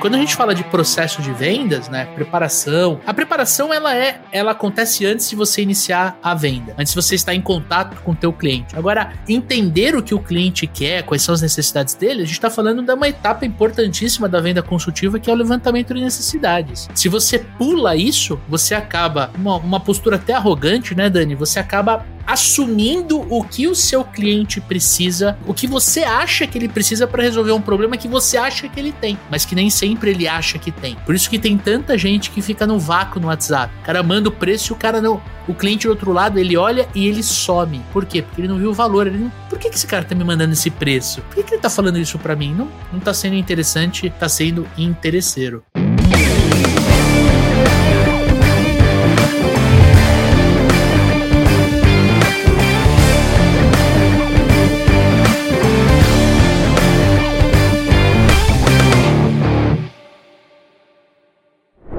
quando a gente fala de processo de vendas, né, preparação, a preparação ela é, ela acontece antes de você iniciar a venda, antes de você estar em contato com o teu cliente. Agora, entender o que o cliente quer, quais são as necessidades dele, a gente está falando de uma etapa importantíssima da venda consultiva que é o levantamento de necessidades. Se você pula isso, você acaba uma, uma postura até arrogante, né, Dani? Você acaba assumindo o que o seu cliente precisa, o que você acha que ele precisa para resolver um problema que você acha que ele tem, mas que nem sempre ele acha que tem. Por isso que tem tanta gente que fica no vácuo no WhatsApp. O cara manda o preço e o cara não. O cliente do outro lado, ele olha e ele some. Por quê? Porque ele não viu o valor. Ele não... Por que, que esse cara tá me mandando esse preço? Por que, que ele tá falando isso para mim? Não, não tá sendo interessante, tá sendo interesseiro.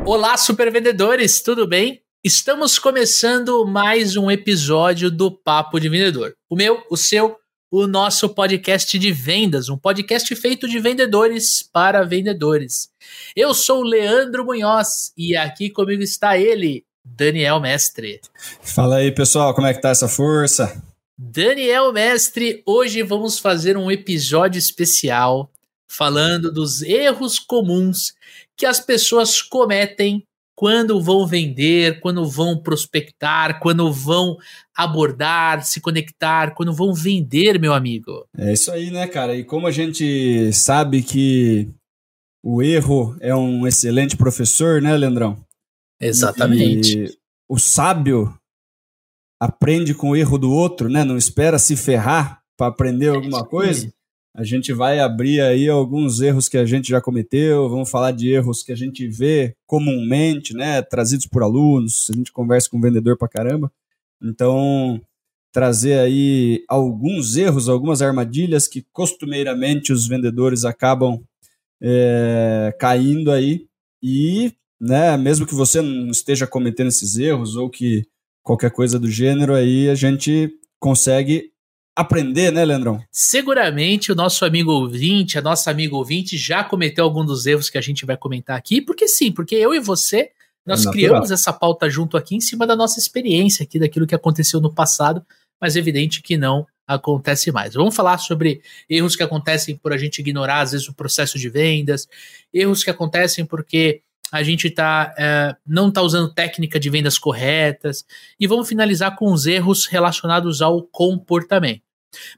Olá, supervendedores, tudo bem? Estamos começando mais um episódio do Papo de Vendedor. O meu, o seu, o nosso podcast de vendas, um podcast feito de vendedores para vendedores. Eu sou o Leandro Munhoz e aqui comigo está ele, Daniel Mestre. Fala aí, pessoal, como é que tá essa força? Daniel Mestre, hoje vamos fazer um episódio especial falando dos erros comuns que as pessoas cometem quando vão vender, quando vão prospectar, quando vão abordar, se conectar, quando vão vender, meu amigo. É isso aí, né, cara? E como a gente sabe que o erro é um excelente professor, né, Leandrão? Exatamente. E o sábio aprende com o erro do outro, né? Não espera se ferrar para aprender alguma coisa. A gente vai abrir aí alguns erros que a gente já cometeu, vamos falar de erros que a gente vê comumente, né, trazidos por alunos, a gente conversa com vendedor pra caramba. Então, trazer aí alguns erros, algumas armadilhas que costumeiramente os vendedores acabam é, caindo aí e, né, mesmo que você não esteja cometendo esses erros ou que qualquer coisa do gênero aí, a gente consegue aprender, né, Leandrão? Seguramente o nosso amigo ouvinte, a nossa amiga ouvinte já cometeu algum dos erros que a gente vai comentar aqui, porque sim, porque eu e você, nós é criamos essa pauta junto aqui em cima da nossa experiência aqui, daquilo que aconteceu no passado, mas é evidente que não acontece mais. Vamos falar sobre erros que acontecem por a gente ignorar, às vezes, o processo de vendas, erros que acontecem porque a gente tá, é, não está usando técnica de vendas corretas, e vamos finalizar com os erros relacionados ao comportamento.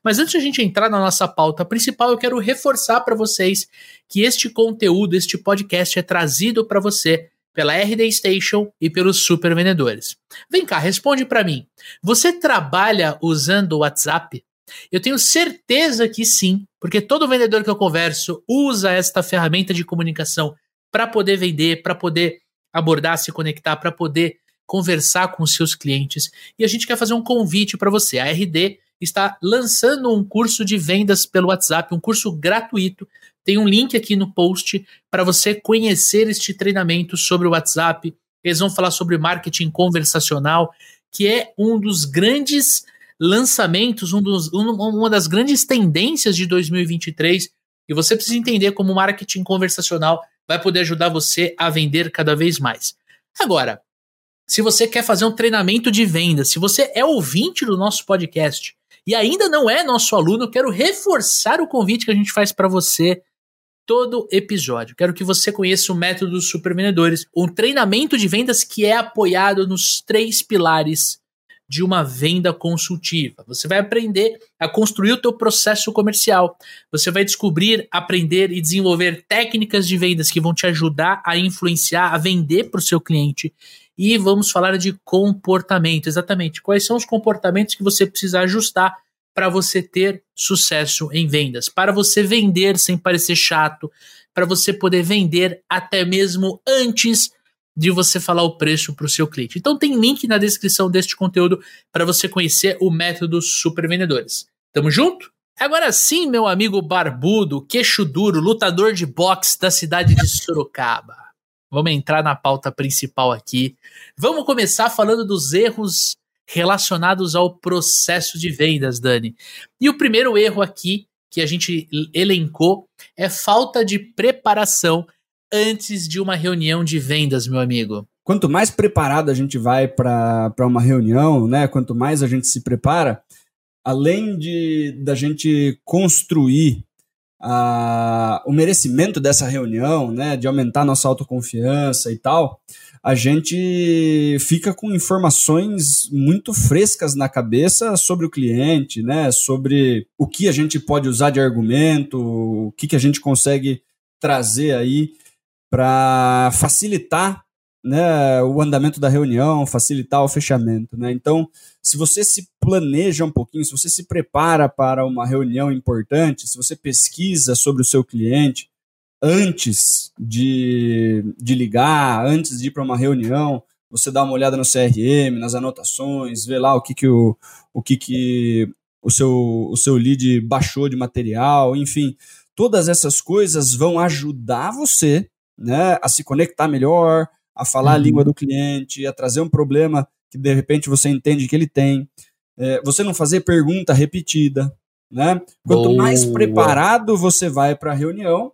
Mas antes de a gente entrar na nossa pauta principal, eu quero reforçar para vocês que este conteúdo, este podcast é trazido para você pela RD Station e pelos super vendedores. Vem cá, responde para mim. Você trabalha usando o WhatsApp? Eu tenho certeza que sim, porque todo vendedor que eu converso usa esta ferramenta de comunicação para poder vender, para poder abordar, se conectar, para poder conversar com os seus clientes. E a gente quer fazer um convite para você. A RD está lançando um curso de vendas pelo WhatsApp, um curso gratuito. Tem um link aqui no post para você conhecer este treinamento sobre o WhatsApp. Eles vão falar sobre marketing conversacional, que é um dos grandes lançamentos, um dos, um, uma das grandes tendências de 2023. E você precisa entender como marketing conversacional vai poder ajudar você a vender cada vez mais. Agora, se você quer fazer um treinamento de venda, se você é ouvinte do nosso podcast e ainda não é nosso aluno, quero reforçar o convite que a gente faz para você todo episódio. Quero que você conheça o método dos supervendedores, um treinamento de vendas que é apoiado nos três pilares de uma venda consultiva. Você vai aprender a construir o teu processo comercial. Você vai descobrir, aprender e desenvolver técnicas de vendas que vão te ajudar a influenciar, a vender para o seu cliente. E vamos falar de comportamento, exatamente. Quais são os comportamentos que você precisa ajustar para você ter sucesso em vendas, para você vender sem parecer chato, para você poder vender até mesmo antes de você falar o preço para o seu cliente. Então tem link na descrição deste conteúdo para você conhecer o método Super Vendedores. Tamo junto? Agora sim, meu amigo barbudo, queixo duro, lutador de boxe da cidade de Sorocaba. Vamos entrar na pauta principal aqui. Vamos começar falando dos erros relacionados ao processo de vendas, Dani. E o primeiro erro aqui que a gente elencou é falta de preparação antes de uma reunião de vendas, meu amigo? Quanto mais preparado a gente vai para uma reunião, né? Quanto mais a gente se prepara, além de da gente construir a, o merecimento dessa reunião, né, de aumentar nossa autoconfiança e tal, a gente fica com informações muito frescas na cabeça sobre o cliente, né, sobre o que a gente pode usar de argumento, o que, que a gente consegue trazer aí para facilitar né, o andamento da reunião, facilitar o fechamento. Né? Então, se você se planeja um pouquinho, se você se prepara para uma reunião importante, se você pesquisa sobre o seu cliente antes de, de ligar, antes de ir para uma reunião, você dá uma olhada no CRM, nas anotações, vê lá o que, que, o, o, que, que o, seu, o seu lead baixou de material, enfim. Todas essas coisas vão ajudar você né, a se conectar melhor, a falar uhum. a língua do cliente, a trazer um problema que de repente você entende que ele tem. É, você não fazer pergunta repetida. Né? Quanto Boa. mais preparado você vai para a reunião,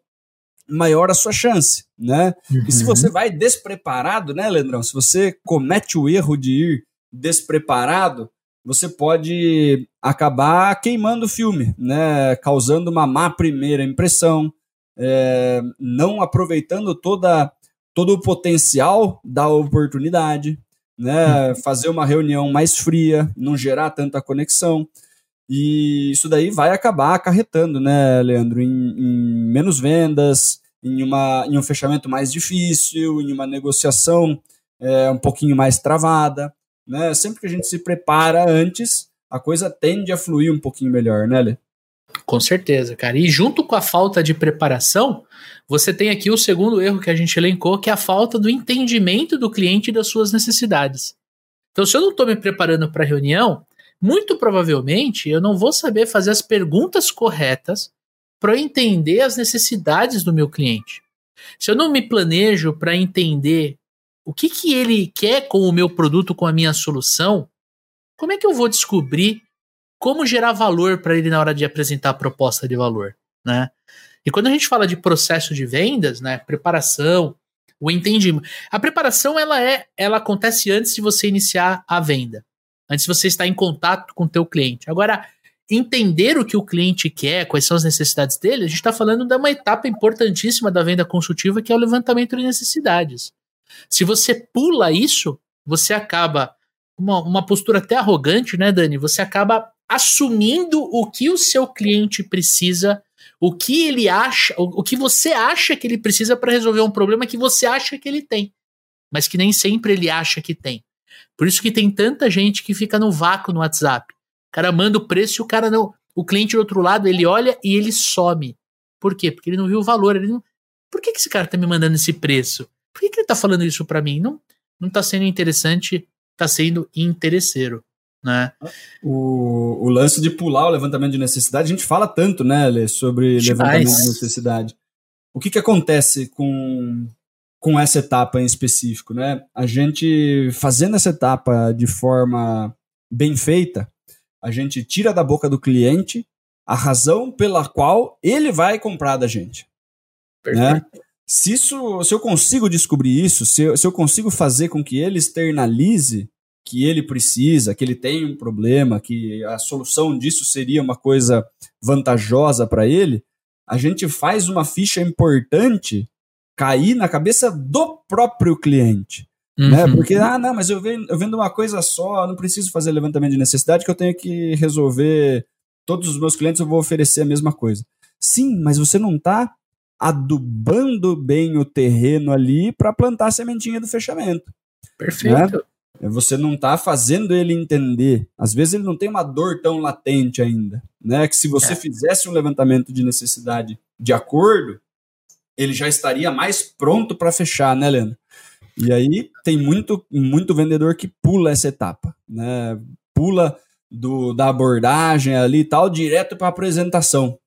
maior a sua chance. Né? Uhum. E se você uhum. vai despreparado, né, Leandrão? Se você comete o erro de ir despreparado, você pode acabar queimando o filme, né? causando uma má primeira impressão, é, não aproveitando toda todo o potencial da oportunidade, né? Fazer uma reunião mais fria, não gerar tanta conexão. E isso daí vai acabar acarretando, né, Leandro, em, em menos vendas, em, uma, em um fechamento mais difícil, em uma negociação é, um pouquinho mais travada. Né? Sempre que a gente se prepara antes, a coisa tende a fluir um pouquinho melhor, né, Lê? Com certeza, cara. E junto com a falta de preparação, você tem aqui o segundo erro que a gente elencou, que é a falta do entendimento do cliente e das suas necessidades. Então, se eu não estou me preparando para a reunião, muito provavelmente eu não vou saber fazer as perguntas corretas para entender as necessidades do meu cliente. Se eu não me planejo para entender o que, que ele quer com o meu produto, com a minha solução, como é que eu vou descobrir como gerar valor para ele na hora de apresentar a proposta de valor, né? E quando a gente fala de processo de vendas, né, preparação, o entendimento, a preparação ela é, ela acontece antes de você iniciar a venda, antes de você estar em contato com o teu cliente. Agora, entender o que o cliente quer, quais são as necessidades dele, a gente está falando de uma etapa importantíssima da venda consultiva, que é o levantamento de necessidades. Se você pula isso, você acaba uma, uma postura até arrogante, né, Dani? Você acaba assumindo o que o seu cliente precisa, o que ele acha, o, que você acha que ele precisa para resolver um problema que você acha que ele tem, mas que nem sempre ele acha que tem. Por isso que tem tanta gente que fica no vácuo no WhatsApp. O cara manda o preço e o cara não. O cliente do outro lado, ele olha e ele some. Por quê? Porque ele não viu o valor. Ele não, Por que, que esse cara tá me mandando esse preço? Por que, ele tá falando isso para mim? Não, não tá sendo interessante, tá sendo interesseiro. Né? O, o lance de pular o levantamento de necessidade, a gente fala tanto, né, Lê, sobre levantamento de necessidade. O que, que acontece com, com essa etapa em específico, né? A gente fazendo essa etapa de forma bem feita, a gente tira da boca do cliente a razão pela qual ele vai comprar da gente. Né? Se, isso, se eu consigo descobrir isso, se eu, se eu consigo fazer com que ele externalize que ele precisa, que ele tem um problema, que a solução disso seria uma coisa vantajosa para ele, a gente faz uma ficha importante cair na cabeça do próprio cliente. Né? Uhum. Né? Porque, ah, não, mas eu vendo, eu vendo uma coisa só, não preciso fazer levantamento de necessidade, que eu tenho que resolver. Todos os meus clientes eu vou oferecer a mesma coisa. Sim, mas você não está adubando bem o terreno ali para plantar a sementinha do fechamento. Perfeito. Né? Você não está fazendo ele entender. Às vezes ele não tem uma dor tão latente ainda, né? Que se você é. fizesse um levantamento de necessidade de acordo, ele já estaria mais pronto para fechar, né, Leandro? E aí tem muito, muito vendedor que pula essa etapa, né? Pula do, da abordagem ali e tal, direto para a apresentação.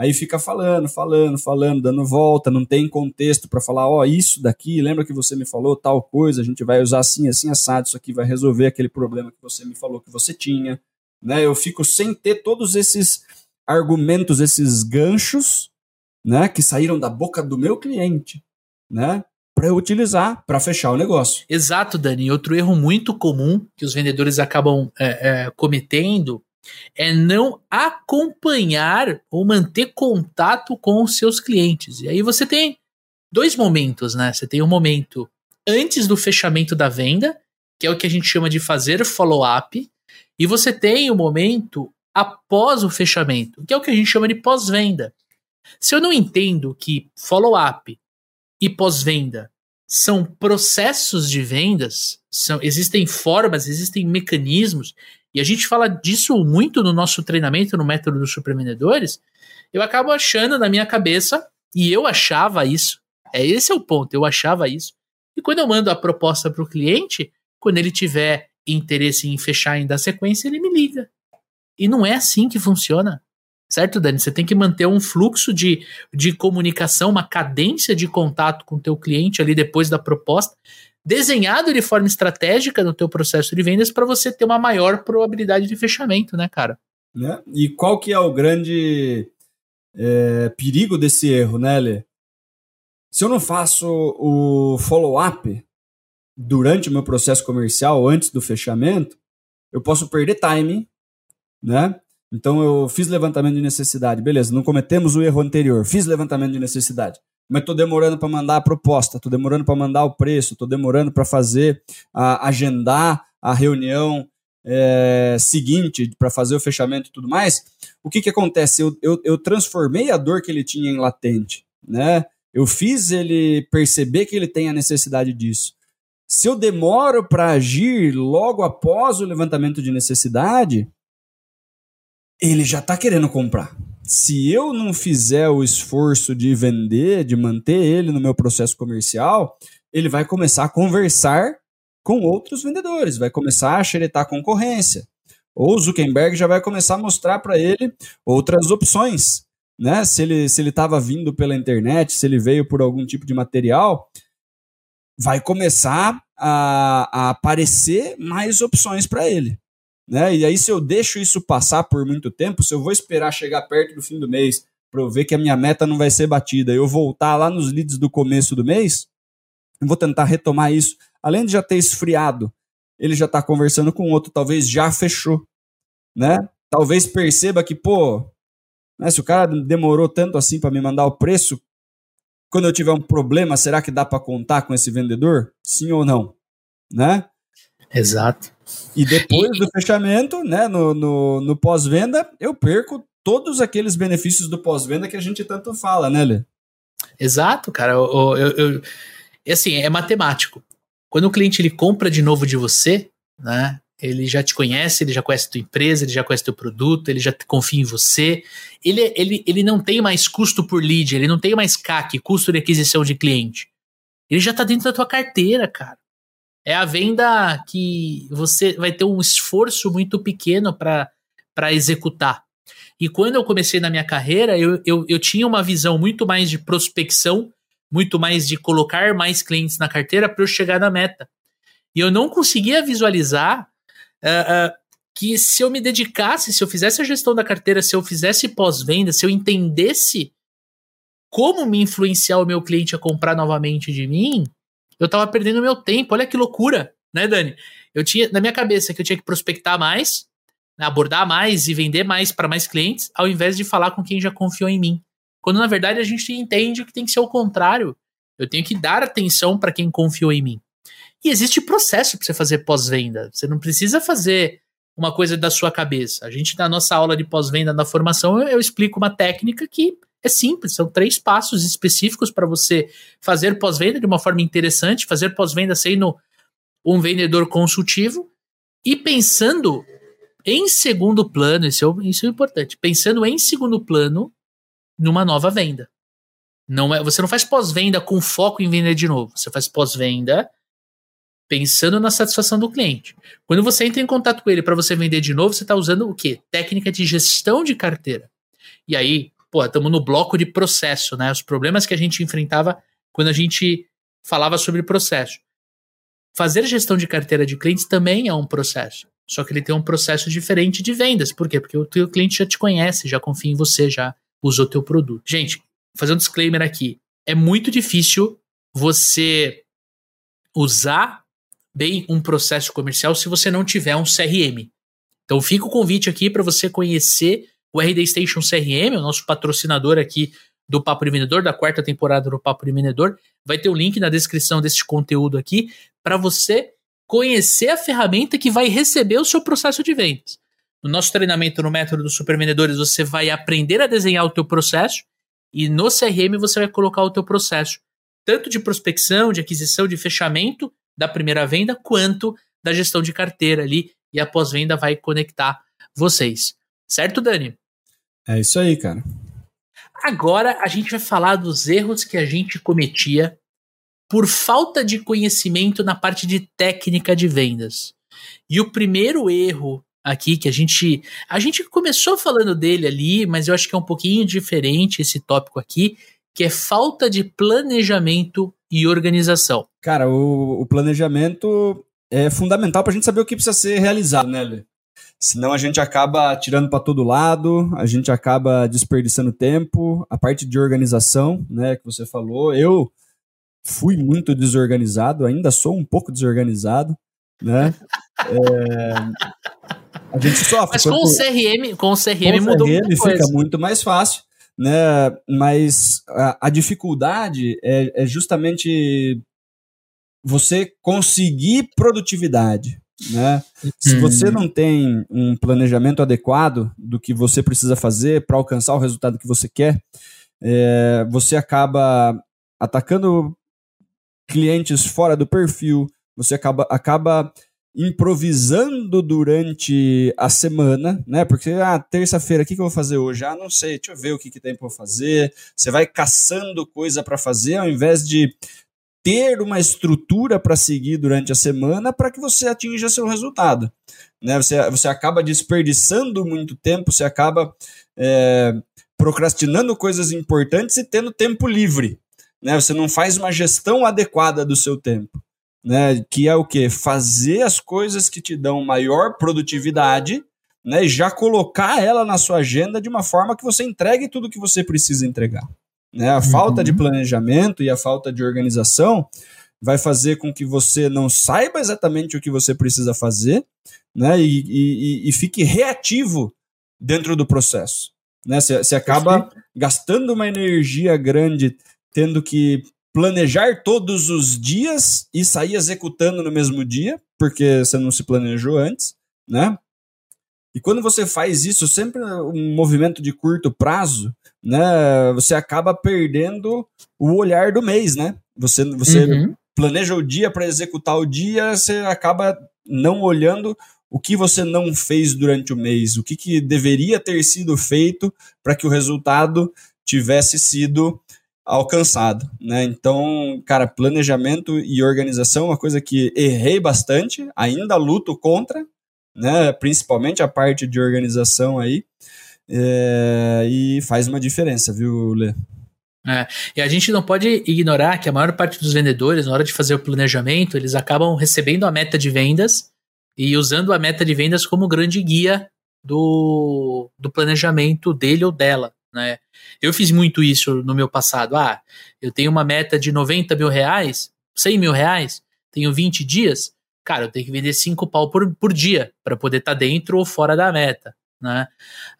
Aí fica falando, falando, falando, dando volta, não tem contexto para falar, ó, oh, isso daqui, lembra que você me falou tal coisa, a gente vai usar assim, assim, assado, isso aqui vai resolver aquele problema que você me falou que você tinha, né? Eu fico sem ter todos esses argumentos, esses ganchos, né, que saíram da boca do meu cliente né? Para utilizar para fechar o negócio. Exato, Dani. Outro erro muito comum que os vendedores acabam é, é, cometendo é não acompanhar ou manter contato com os seus clientes. E aí você tem dois momentos, né? Você tem um momento antes do fechamento da venda, que é o que a gente chama de fazer follow-up, e você tem o momento após o fechamento, que é o que a gente chama de pós-venda. Se eu não entendo que follow-up e pós-venda são processos de vendas, são, existem formas, existem mecanismos, e a gente fala disso muito no nosso treinamento, no método dos supervendedores, eu acabo achando na minha cabeça, e eu achava isso, é esse é o ponto, eu achava isso. E quando eu mando a proposta para o cliente, quando ele tiver interesse em fechar ainda a sequência, ele me liga. E não é assim que funciona. Certo, Dani? Você tem que manter um fluxo de, de comunicação, uma cadência de contato com o teu cliente ali depois da proposta, desenhado de forma estratégica no teu processo de vendas para você ter uma maior probabilidade de fechamento, né, cara? Né? E qual que é o grande é, perigo desse erro, né, Lê? Se eu não faço o follow-up durante o meu processo comercial, antes do fechamento, eu posso perder time, né? Então eu fiz levantamento de necessidade, beleza, não cometemos o erro anterior, fiz levantamento de necessidade, mas estou demorando para mandar a proposta, estou demorando para mandar o preço, estou demorando para fazer, a, agendar a reunião é, seguinte para fazer o fechamento e tudo mais. O que, que acontece? Eu, eu, eu transformei a dor que ele tinha em latente, né? Eu fiz ele perceber que ele tem a necessidade disso. Se eu demoro para agir logo após o levantamento de necessidade, ele já está querendo comprar. Se eu não fizer o esforço de vender, de manter ele no meu processo comercial, ele vai começar a conversar com outros vendedores, vai começar a xeretar concorrência. Ou Zuckerberg já vai começar a mostrar para ele outras opções. Né? Se ele se ele estava vindo pela internet, se ele veio por algum tipo de material, vai começar a, a aparecer mais opções para ele. Né? E aí, se eu deixo isso passar por muito tempo, se eu vou esperar chegar perto do fim do mês para eu ver que a minha meta não vai ser batida, eu voltar lá nos leads do começo do mês, eu vou tentar retomar isso. Além de já ter esfriado, ele já está conversando com outro, talvez já fechou, né? Talvez perceba que, pô, né, se o cara demorou tanto assim para me mandar o preço, quando eu tiver um problema, será que dá para contar com esse vendedor? Sim ou não? Né? Exato. E depois do fechamento, né, no, no, no pós-venda, eu perco todos aqueles benefícios do pós-venda que a gente tanto fala, né, Lê? Exato, cara. Eu, eu, eu, assim, é matemático. Quando o cliente ele compra de novo de você, né, ele já te conhece, ele já conhece a tua empresa, ele já conhece teu produto, ele já confia em você. Ele, ele, ele não tem mais custo por lead, ele não tem mais CAC, custo de aquisição de cliente. Ele já está dentro da tua carteira, cara. É a venda que você vai ter um esforço muito pequeno para executar. E quando eu comecei na minha carreira, eu, eu, eu tinha uma visão muito mais de prospecção, muito mais de colocar mais clientes na carteira para eu chegar na meta. E eu não conseguia visualizar uh, uh, que se eu me dedicasse, se eu fizesse a gestão da carteira, se eu fizesse pós-venda, se eu entendesse como me influenciar o meu cliente a comprar novamente de mim, eu tava perdendo meu tempo. Olha que loucura, né, Dani? Eu tinha na minha cabeça que eu tinha que prospectar mais, né, abordar mais e vender mais para mais clientes, ao invés de falar com quem já confiou em mim. Quando na verdade a gente entende que tem que ser o contrário. Eu tenho que dar atenção para quem confiou em mim. E existe processo para você fazer pós-venda. Você não precisa fazer uma coisa da sua cabeça. A gente, na nossa aula de pós-venda da formação, eu, eu explico uma técnica que é simples, são três passos específicos para você fazer pós-venda de uma forma interessante, fazer pós-venda sendo um vendedor consultivo e pensando em segundo plano, isso é, isso é importante, pensando em segundo plano numa nova venda. Não é, você não faz pós-venda com foco em vender de novo, você faz pós-venda pensando na satisfação do cliente. Quando você entra em contato com ele para você vender de novo, você está usando o quê? Técnica de gestão de carteira. E aí, pô, estamos no bloco de processo, né? Os problemas que a gente enfrentava quando a gente falava sobre processo. Fazer gestão de carteira de clientes também é um processo. Só que ele tem um processo diferente de vendas. Por quê? Porque o teu cliente já te conhece, já confia em você, já usou teu produto. Gente, fazer um disclaimer aqui. É muito difícil você usar bem um processo comercial se você não tiver um CRM. Então fica o convite aqui para você conhecer o RD Station CRM, o nosso patrocinador aqui do Papo de Vendedor, da quarta temporada do Papo de Vendedor. Vai ter o um link na descrição desse conteúdo aqui para você conhecer a ferramenta que vai receber o seu processo de vendas. No nosso treinamento no método dos supervendedores, você vai aprender a desenhar o teu processo e no CRM você vai colocar o teu processo, tanto de prospecção, de aquisição, de fechamento da primeira venda, quanto da gestão de carteira ali e a pós-venda vai conectar vocês. Certo, Dani? É isso aí, cara. Agora a gente vai falar dos erros que a gente cometia por falta de conhecimento na parte de técnica de vendas. E o primeiro erro aqui que a gente a gente começou falando dele ali, mas eu acho que é um pouquinho diferente esse tópico aqui, que é falta de planejamento e organização. Cara, o, o planejamento é fundamental para a gente saber o que precisa ser realizado, né, Lê? Senão a gente acaba tirando para todo lado, a gente acaba desperdiçando tempo. A parte de organização, né, que você falou, eu fui muito desorganizado, ainda sou um pouco desorganizado, né? É, a gente sofre. Mas com o CRM, com o CRM com mudou CRM fica coisa. muito mais fácil, né? Mas a, a dificuldade é, é justamente você conseguir produtividade, né? Se uhum. você não tem um planejamento adequado do que você precisa fazer para alcançar o resultado que você quer, é, você acaba atacando clientes fora do perfil, você acaba, acaba improvisando durante a semana, né? Porque, ah, terça-feira, o que, que eu vou fazer hoje? Ah, não sei, deixa eu ver o que, que tem para fazer. Você vai caçando coisa para fazer ao invés de ter uma estrutura para seguir durante a semana para que você atinja seu resultado. Né? Você, você acaba desperdiçando muito tempo, você acaba é, procrastinando coisas importantes e tendo tempo livre. Né? Você não faz uma gestão adequada do seu tempo. Né? Que é o que? Fazer as coisas que te dão maior produtividade né? e já colocar ela na sua agenda de uma forma que você entregue tudo que você precisa entregar. Né? A uhum. falta de planejamento e a falta de organização vai fazer com que você não saiba exatamente o que você precisa fazer né? e, e, e fique reativo dentro do processo. Né? Você, você acaba gastando uma energia grande tendo que planejar todos os dias e sair executando no mesmo dia, porque você não se planejou antes, né? E quando você faz isso, sempre um movimento de curto prazo, né? Você acaba perdendo o olhar do mês, né? Você, você uhum. planeja o dia para executar o dia, você acaba não olhando o que você não fez durante o mês, o que, que deveria ter sido feito para que o resultado tivesse sido alcançado, né? Então, cara, planejamento e organização é uma coisa que errei bastante, ainda luto contra, né? Principalmente a parte de organização aí, é, e faz uma diferença, viu, Lê? É, e a gente não pode ignorar que a maior parte dos vendedores, na hora de fazer o planejamento, eles acabam recebendo a meta de vendas e usando a meta de vendas como grande guia do, do planejamento dele ou dela. Né? Eu fiz muito isso no meu passado. Ah, eu tenho uma meta de 90 mil reais, 100 mil reais, tenho 20 dias, cara, eu tenho que vender 5 pau por, por dia para poder estar tá dentro ou fora da meta. Né?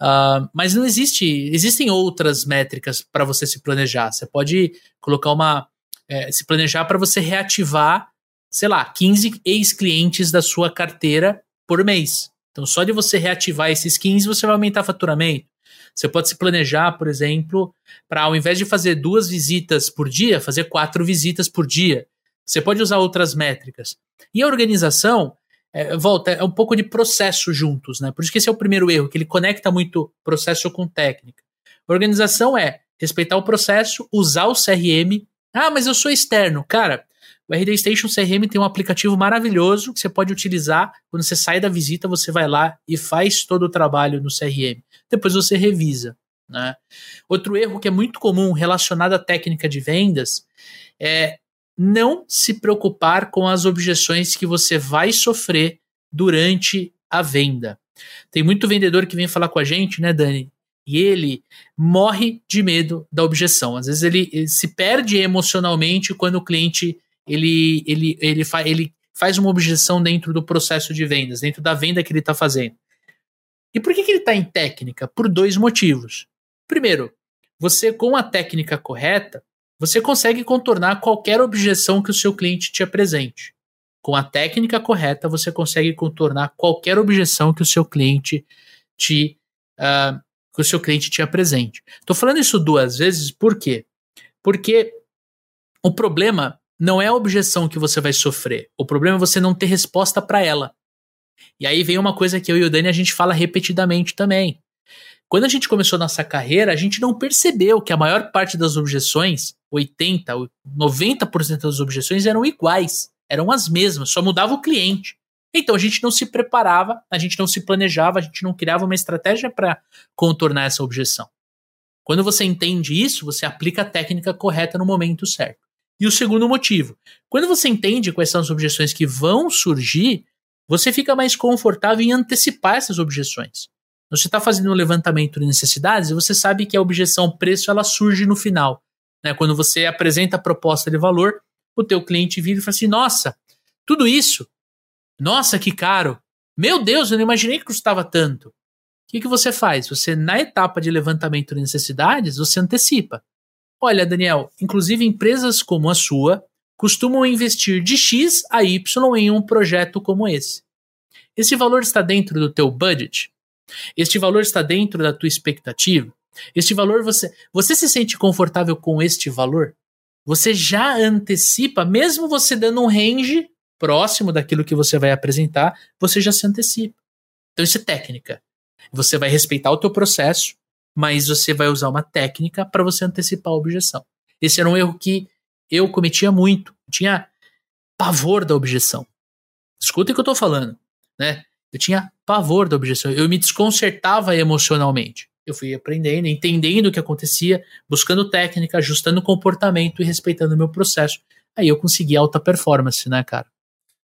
Uh, mas não existe, existem outras métricas para você se planejar. Você pode colocar uma. É, se planejar para você reativar, sei lá, 15 ex-clientes da sua carteira por mês. Então, só de você reativar esses 15, você vai aumentar faturamento. Você pode se planejar, por exemplo, para ao invés de fazer duas visitas por dia, fazer quatro visitas por dia. Você pode usar outras métricas. E a organização, é, volta, é um pouco de processo juntos, né? Por isso que esse é o primeiro erro, que ele conecta muito processo com técnica. Organização é respeitar o processo, usar o CRM. Ah, mas eu sou externo. Cara, o RD Station CRM tem um aplicativo maravilhoso que você pode utilizar. Quando você sai da visita, você vai lá e faz todo o trabalho no CRM. Depois você revisa. Né? Outro erro que é muito comum relacionado à técnica de vendas é não se preocupar com as objeções que você vai sofrer durante a venda. Tem muito vendedor que vem falar com a gente, né, Dani? e ele morre de medo da objeção. Às vezes ele, ele se perde emocionalmente quando o cliente ele, ele, ele, fa, ele faz uma objeção dentro do processo de vendas, dentro da venda que ele está fazendo. E por que, que ele está em técnica? Por dois motivos. Primeiro, você com a técnica correta, você consegue contornar qualquer objeção que o seu cliente te apresente. Com a técnica correta, você consegue contornar qualquer objeção que o seu cliente te uh, que o seu cliente te apresente. Estou falando isso duas vezes, por quê? Porque o problema não é a objeção que você vai sofrer. O problema é você não ter resposta para ela. E aí vem uma coisa que eu e o Dani a gente fala repetidamente também. Quando a gente começou nossa carreira, a gente não percebeu que a maior parte das objeções, 80, 90% das objeções eram iguais, eram as mesmas, só mudava o cliente. Então a gente não se preparava, a gente não se planejava, a gente não criava uma estratégia para contornar essa objeção. Quando você entende isso, você aplica a técnica correta no momento certo. E o segundo motivo, quando você entende quais são as objeções que vão surgir, você fica mais confortável em antecipar essas objeções. Você está fazendo um levantamento de necessidades e você sabe que a objeção preço ela surge no final. Né? Quando você apresenta a proposta de valor, o teu cliente vira e fala assim, nossa, tudo isso? Nossa, que caro! Meu Deus, eu não imaginei que custava tanto. O que, que você faz? Você, na etapa de levantamento de necessidades, você antecipa. Olha, Daniel, inclusive empresas como a sua costumam investir de X a Y em um projeto como esse. Esse valor está dentro do teu budget? Este valor está dentro da tua expectativa? Este valor você você se sente confortável com este valor? Você já antecipa, mesmo você dando um range próximo daquilo que você vai apresentar, você já se antecipa. Então isso é técnica. Você vai respeitar o teu processo, mas você vai usar uma técnica para você antecipar a objeção. Esse era um erro que eu cometia muito. Eu tinha pavor da objeção. Escuta o que eu estou falando, né? Eu tinha pavor da objeção. Eu me desconcertava emocionalmente. Eu fui aprendendo, entendendo o que acontecia, buscando técnica, ajustando o comportamento e respeitando o meu processo. Aí eu consegui alta performance, né, cara?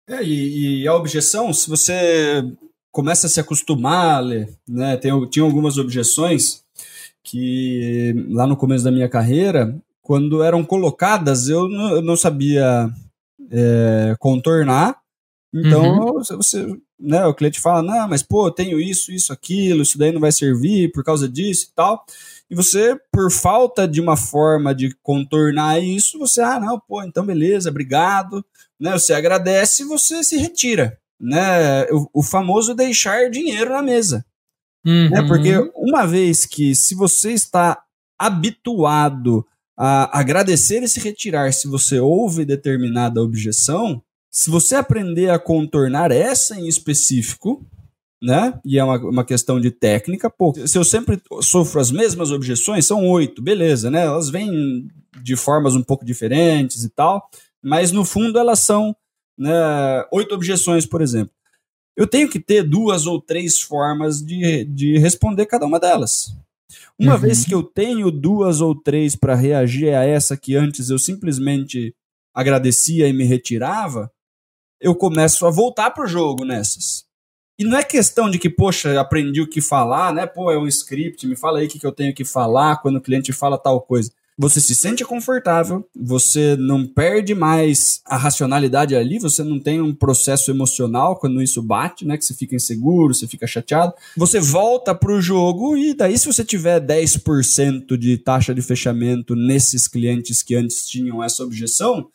É, e, e, a objeção, se você começa a se acostumar, né, tem, tinha algumas objeções que lá no começo da minha carreira, quando eram colocadas, eu não, eu não sabia é, contornar. Então, uhum. você, né, o cliente fala, não, mas pô, eu tenho isso, isso, aquilo, isso daí não vai servir por causa disso e tal. E você, por falta de uma forma de contornar isso, você, ah, não, pô, então beleza, obrigado. Né, você agradece e você se retira. Né, o, o famoso deixar dinheiro na mesa. Uhum. Né, porque uma vez que, se você está habituado a agradecer e se retirar se você ouve determinada objeção, se você aprender a contornar essa em específico, né? E é uma, uma questão de técnica, pô, se eu sempre sofro as mesmas objeções, são oito, beleza, né? Elas vêm de formas um pouco diferentes e tal, mas no fundo elas são né, oito objeções, por exemplo. Eu tenho que ter duas ou três formas de, de responder cada uma delas. Uma uhum. vez que eu tenho duas ou três para reagir a essa que antes eu simplesmente agradecia e me retirava, eu começo a voltar pro jogo nessas. E não é questão de que, poxa, aprendi o que falar, né? Pô, é um script, me fala aí o que, que eu tenho que falar quando o cliente fala tal coisa. Você se sente confortável, você não perde mais a racionalidade ali, você não tem um processo emocional quando isso bate, né? Que você fica inseguro, você fica chateado. Você volta pro jogo e daí, se você tiver 10% de taxa de fechamento nesses clientes que antes tinham essa objeção,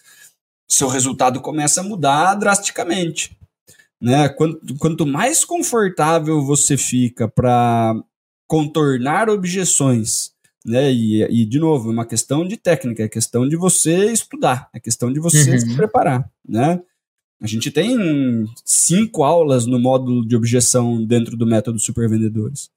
seu resultado começa a mudar drasticamente. Né? Quanto, quanto mais confortável você fica para contornar objeções, né? E, e, de novo, é uma questão de técnica, é questão de você estudar, é questão de você uhum. se preparar, né? A gente tem cinco aulas no módulo de objeção dentro do método Supervendedores,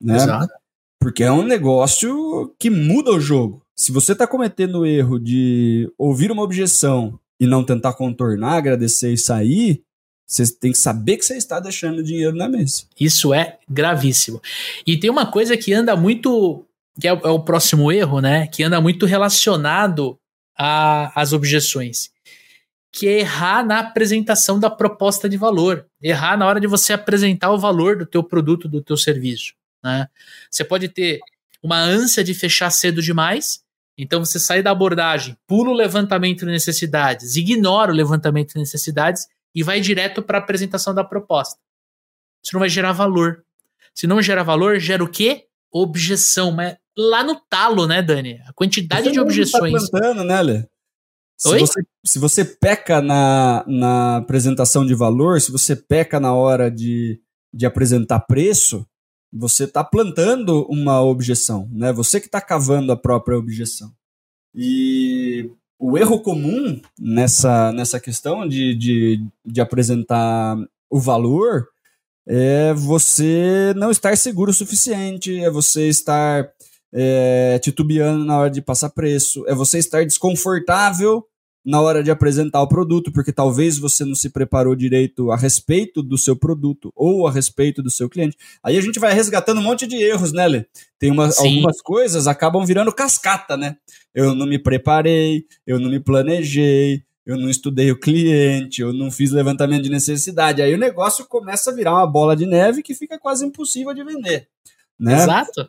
né? Exato. Porque é um negócio que muda o jogo. Se você está cometendo o erro de ouvir uma objeção e não tentar contornar, agradecer e sair, você tem que saber que você está deixando dinheiro na mesa. Isso é gravíssimo. E tem uma coisa que anda muito que é, é o próximo erro, né? Que anda muito relacionado às objeções. Que é errar na apresentação da proposta de valor. Errar na hora de você apresentar o valor do teu produto, do teu serviço. Né? Você pode ter uma ânsia de fechar cedo demais, então você sai da abordagem, pula o levantamento de necessidades, ignora o levantamento de necessidades e vai direto para a apresentação da proposta. Isso não vai gerar valor. Se não gera valor, gera o quê? Objeção. Mas lá no talo, né, Dani? A quantidade você de tá objeções. Tá plantando, né, Lê? Se? Você, se você peca na, na apresentação de valor, se você peca na hora de, de apresentar preço, você está plantando uma objeção, né? Você que está cavando a própria objeção. E o erro comum nessa, nessa questão de, de, de apresentar o valor é você não estar seguro o suficiente, é você estar é, titubeando na hora de passar preço, é você estar desconfortável na hora de apresentar o produto, porque talvez você não se preparou direito a respeito do seu produto ou a respeito do seu cliente. Aí a gente vai resgatando um monte de erros, né, Lê? Tem uma, algumas coisas acabam virando cascata, né? Eu não me preparei, eu não me planejei, eu não estudei o cliente, eu não fiz levantamento de necessidade. Aí o negócio começa a virar uma bola de neve que fica quase impossível de vender. Né? Exato.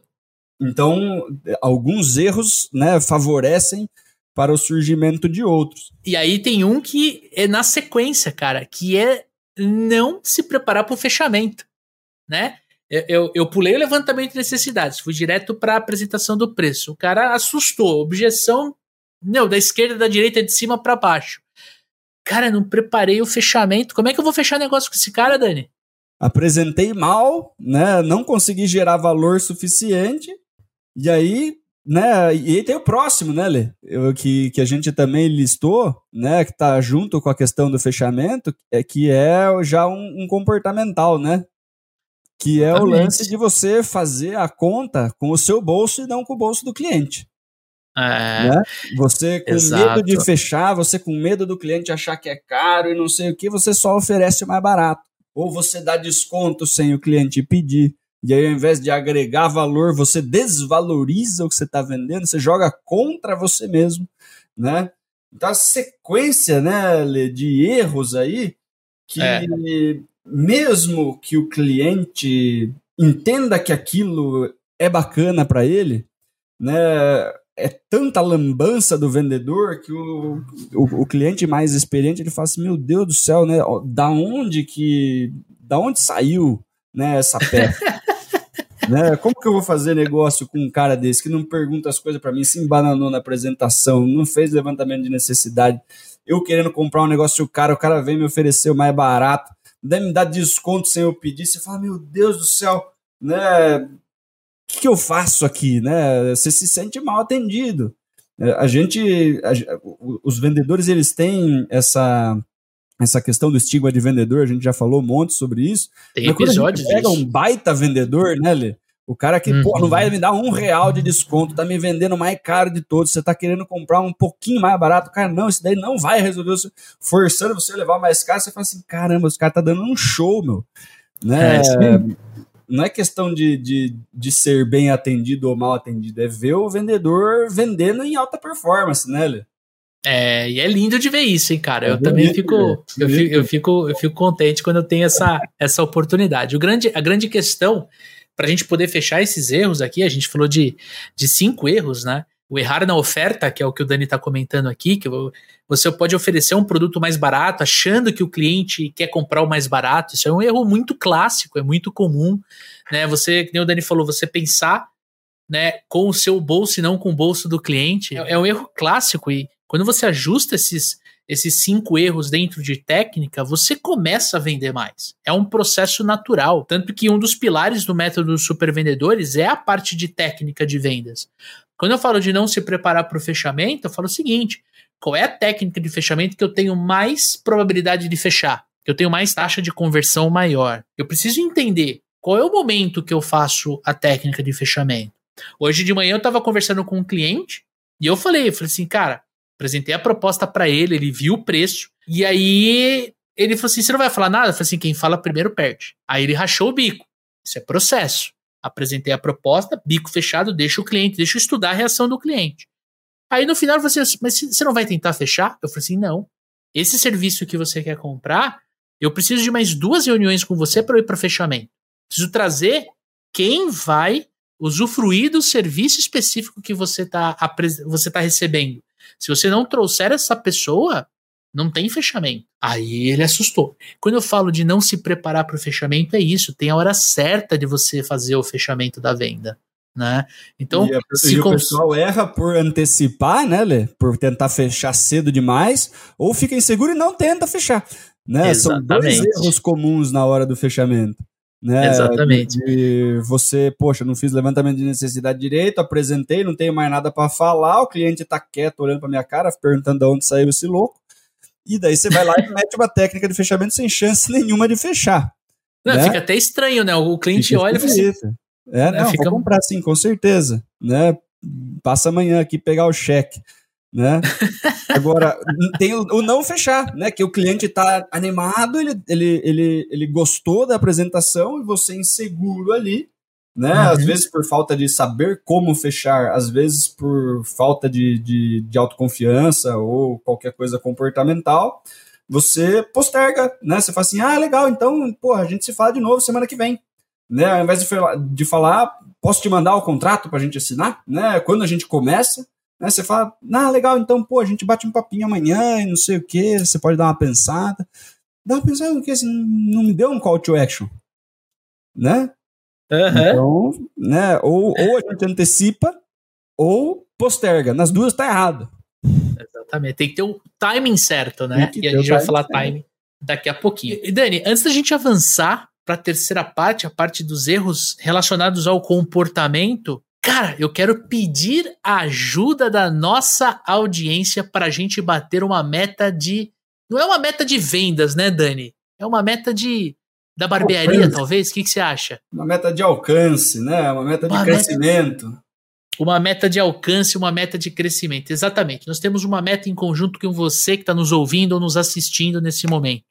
Então, alguns erros né, favorecem para o surgimento de outros. E aí tem um que é na sequência, cara, que é não se preparar para o fechamento, né? Eu, eu, eu, pulei o levantamento de necessidades, fui direto para a apresentação do preço. O cara assustou, objeção, não, da esquerda, da direita, de cima para baixo. Cara, não preparei o fechamento. Como é que eu vou fechar negócio com esse cara, Dani? Apresentei mal, né? Não consegui gerar valor suficiente. E aí né? E aí tem o próximo, né, Lê? Eu, que, que a gente também listou, né? Que tá junto com a questão do fechamento, é que é já um, um comportamental, né? Que é Exatamente. o lance de você fazer a conta com o seu bolso e não com o bolso do cliente. É, né? Você com exato. medo de fechar, você com medo do cliente achar que é caro e não sei o que, você só oferece mais barato. Ou você dá desconto sem o cliente pedir. E aí, ao invés de agregar valor, você desvaloriza o que você está vendendo, você joga contra você mesmo, né? Então, a sequência né, de erros aí, que é. mesmo que o cliente entenda que aquilo é bacana para ele, né? É tanta lambança do vendedor que o, o, o, cliente mais experiente ele fala assim: Meu Deus do céu, né? Da onde que. Da onde saiu né, essa peça? Né? Como que eu vou fazer negócio com um cara desse que não pergunta as coisas para mim, se embananou na apresentação, não fez levantamento de necessidade, eu querendo comprar um negócio o cara, o cara vem me oferecer o mais barato, daí me dá desconto sem eu pedir, você fala, meu Deus do céu, né? O que, que eu faço aqui, né? Você se sente mal atendido. É, a gente, a, os vendedores, eles têm essa essa questão do estigma de vendedor, a gente já falou um monte sobre isso. Tem episódios pega disso. um baita vendedor, né, Lê? O cara que, uhum. pô, não vai me dar um real de desconto, tá me vendendo mais caro de todos, você tá querendo comprar um pouquinho mais barato, cara, não, isso daí não vai resolver, forçando você a levar mais caro, você fala assim, caramba, os caras tá dando um show, meu. Né? É, não é questão de, de, de ser bem atendido ou mal atendido, é ver o vendedor vendendo em alta performance, né, Lê? É, e é lindo de ver isso, hein, cara. Eu é também fico eu, fico, eu, fico, eu fico contente quando eu tenho essa, essa oportunidade. O grande, a grande questão, para a gente poder fechar esses erros aqui, a gente falou de, de cinco erros, né? O errar na oferta, que é o que o Dani está comentando aqui, que você pode oferecer um produto mais barato, achando que o cliente quer comprar o mais barato. Isso é um erro muito clássico, é muito comum. Né? Você, como o Dani falou, você pensar né, com o seu bolso e não com o bolso do cliente. É, é um erro clássico e quando você ajusta esses, esses cinco erros dentro de técnica, você começa a vender mais. É um processo natural. Tanto que um dos pilares do método dos supervendedores é a parte de técnica de vendas. Quando eu falo de não se preparar para o fechamento, eu falo o seguinte: qual é a técnica de fechamento que eu tenho mais probabilidade de fechar? Que eu tenho mais taxa de conversão maior? Eu preciso entender qual é o momento que eu faço a técnica de fechamento. Hoje de manhã eu estava conversando com um cliente e eu falei, eu falei assim, cara, Apresentei a proposta para ele, ele viu o preço. E aí ele falou assim: você não vai falar nada? Eu falei assim: quem fala primeiro perde. Aí ele rachou o bico. Isso é processo. Apresentei a proposta, bico fechado, deixa o cliente, deixa eu estudar a reação do cliente. Aí no final você assim, mas você não vai tentar fechar? Eu falei assim: não. Esse serviço que você quer comprar, eu preciso de mais duas reuniões com você para ir para fechamento. Preciso trazer quem vai usufruir do serviço específico que você está você tá recebendo. Se você não trouxer essa pessoa, não tem fechamento. Aí ele assustou. Quando eu falo de não se preparar para o fechamento, é isso. Tem a hora certa de você fazer o fechamento da venda. Né? Então, e, a, se e cons... o pessoal erra por antecipar, né, Lê? Por tentar fechar cedo demais, ou fica inseguro e não tenta fechar. Né? São dois erros comuns na hora do fechamento. Né? Exatamente. De, você, poxa, não fiz levantamento de necessidade direito, apresentei, não tenho mais nada para falar, o cliente está quieto olhando para minha cara, perguntando de onde saiu esse louco. E daí você vai lá e mete uma técnica de fechamento sem chance nenhuma de fechar. Não, né? Fica até estranho, né? O cliente fica olha e fala assim, É, não, fica... vou comprar sim, com certeza. Né? Passa amanhã aqui pegar o cheque. Né? Agora, tem o, o, não fechar, né? Que o cliente está animado, ele, ele, ele, ele gostou da apresentação e você inseguro ali, né? Uhum. Às vezes por falta de saber como fechar, às vezes por falta de, de, de autoconfiança ou qualquer coisa comportamental, você posterga, né? Você fala assim, ah, legal, então, pô, a gente se fala de novo semana que vem. Né? Ao invés de, de falar, posso te mandar o contrato para a gente assinar, né? Quando a gente começa, né? Você fala, ah, legal, então, pô, a gente bate um papinho amanhã e não sei o que, você pode dar uma pensada. Dá uma pensada, porque assim, não me deu um call to action, né? Uhum. Então, né, ou, ou a gente antecipa ou posterga. Nas duas tá errado. Exatamente. Tem que ter o timing certo, né? E a gente vai falar certo. timing daqui a pouquinho. E Dani, antes da gente avançar para a terceira parte, a parte dos erros relacionados ao comportamento, cara, eu quero pedir a ajuda da nossa audiência para a gente bater uma meta de. Não é uma meta de vendas, né, Dani? É uma meta de da barbearia, alcance. talvez? O que, que, você acha? Uma meta de alcance, né? Uma meta de uma crescimento. Meta, uma meta de alcance, uma meta de crescimento. Exatamente. Nós temos uma meta em conjunto com você que está nos ouvindo ou nos assistindo nesse momento.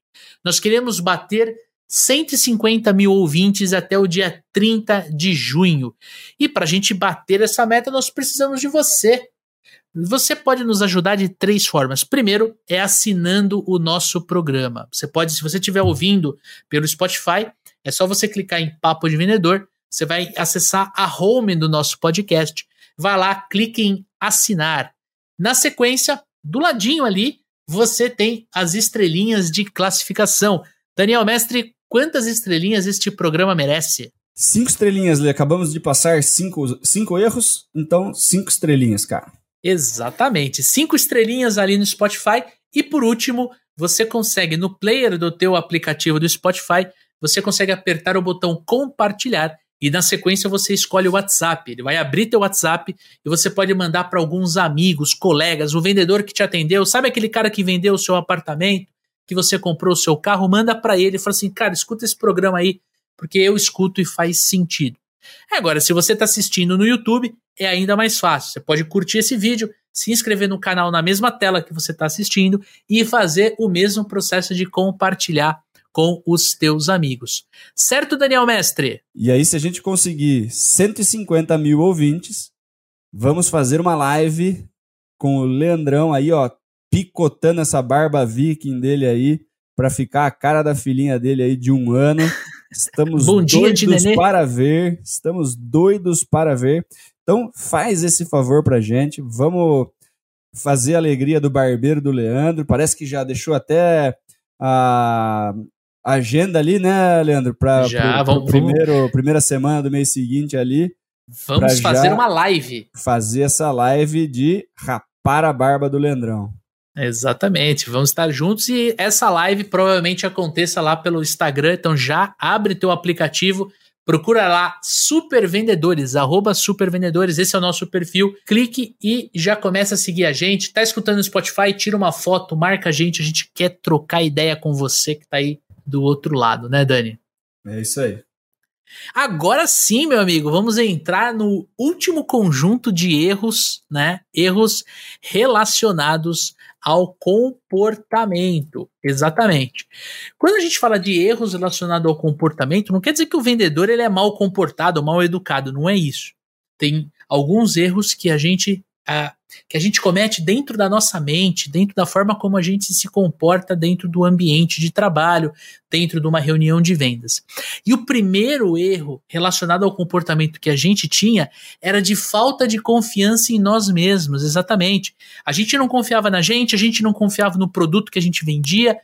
Nós queremos bater 150 mil ouvintes até o dia 30 de junho. E para a gente bater essa meta, nós precisamos de você. Você pode nos ajudar de três formas. Primeiro é assinando o nosso programa. Você pode, se você estiver ouvindo pelo Spotify, é só você clicar em Papo de Vendedor, você vai acessar a home do nosso podcast. Vai lá, clique em assinar. Na sequência, do ladinho ali, você tem as estrelinhas de classificação. Daniel Mestre, quantas estrelinhas este programa merece? Cinco estrelinhas, Lê. Acabamos de passar cinco, cinco erros, então cinco estrelinhas, cara. Exatamente. Cinco estrelinhas ali no Spotify. E por último, você consegue no player do teu aplicativo do Spotify, você consegue apertar o botão compartilhar e na sequência você escolhe o WhatsApp. Ele vai abrir teu WhatsApp e você pode mandar para alguns amigos, colegas, o vendedor que te atendeu, sabe aquele cara que vendeu o seu apartamento, que você comprou o seu carro, manda para ele e fala assim: "Cara, escuta esse programa aí, porque eu escuto e faz sentido". Agora, se você está assistindo no YouTube, é ainda mais fácil. Você pode curtir esse vídeo, se inscrever no canal na mesma tela que você está assistindo e fazer o mesmo processo de compartilhar com os teus amigos. Certo, Daniel Mestre? E aí, se a gente conseguir 150 mil ouvintes, vamos fazer uma live com o Leandrão aí, ó, picotando essa barba viking dele aí, para ficar a cara da filhinha dele aí de um ano. Estamos Bom dia, doidos para ver. Estamos doidos para ver. Então, faz esse favor pra gente. Vamos fazer a alegria do barbeiro do Leandro. Parece que já deixou até a agenda ali, né, Leandro? Para vamos, primeiro, primeira semana do mês seguinte ali. Vamos fazer uma live. Fazer essa live de rapar a barba do Leandrão. Exatamente, vamos estar juntos e essa live provavelmente aconteça lá pelo Instagram, então já abre teu aplicativo, procura lá Super Vendedores, arroba Super Vendedores, esse é o nosso perfil, clique e já começa a seguir a gente, tá escutando no Spotify, tira uma foto, marca a gente, a gente quer trocar ideia com você que tá aí do outro lado, né Dani? É isso aí. Agora sim, meu amigo, vamos entrar no último conjunto de erros, né? Erros relacionados ao comportamento. Exatamente. Quando a gente fala de erros relacionados ao comportamento, não quer dizer que o vendedor ele é mal comportado, mal educado, não é isso. Tem alguns erros que a gente a, que a gente comete dentro da nossa mente, dentro da forma como a gente se comporta dentro do ambiente de trabalho, dentro de uma reunião de vendas. E o primeiro erro relacionado ao comportamento que a gente tinha era de falta de confiança em nós mesmos, exatamente. A gente não confiava na gente, a gente não confiava no produto que a gente vendia,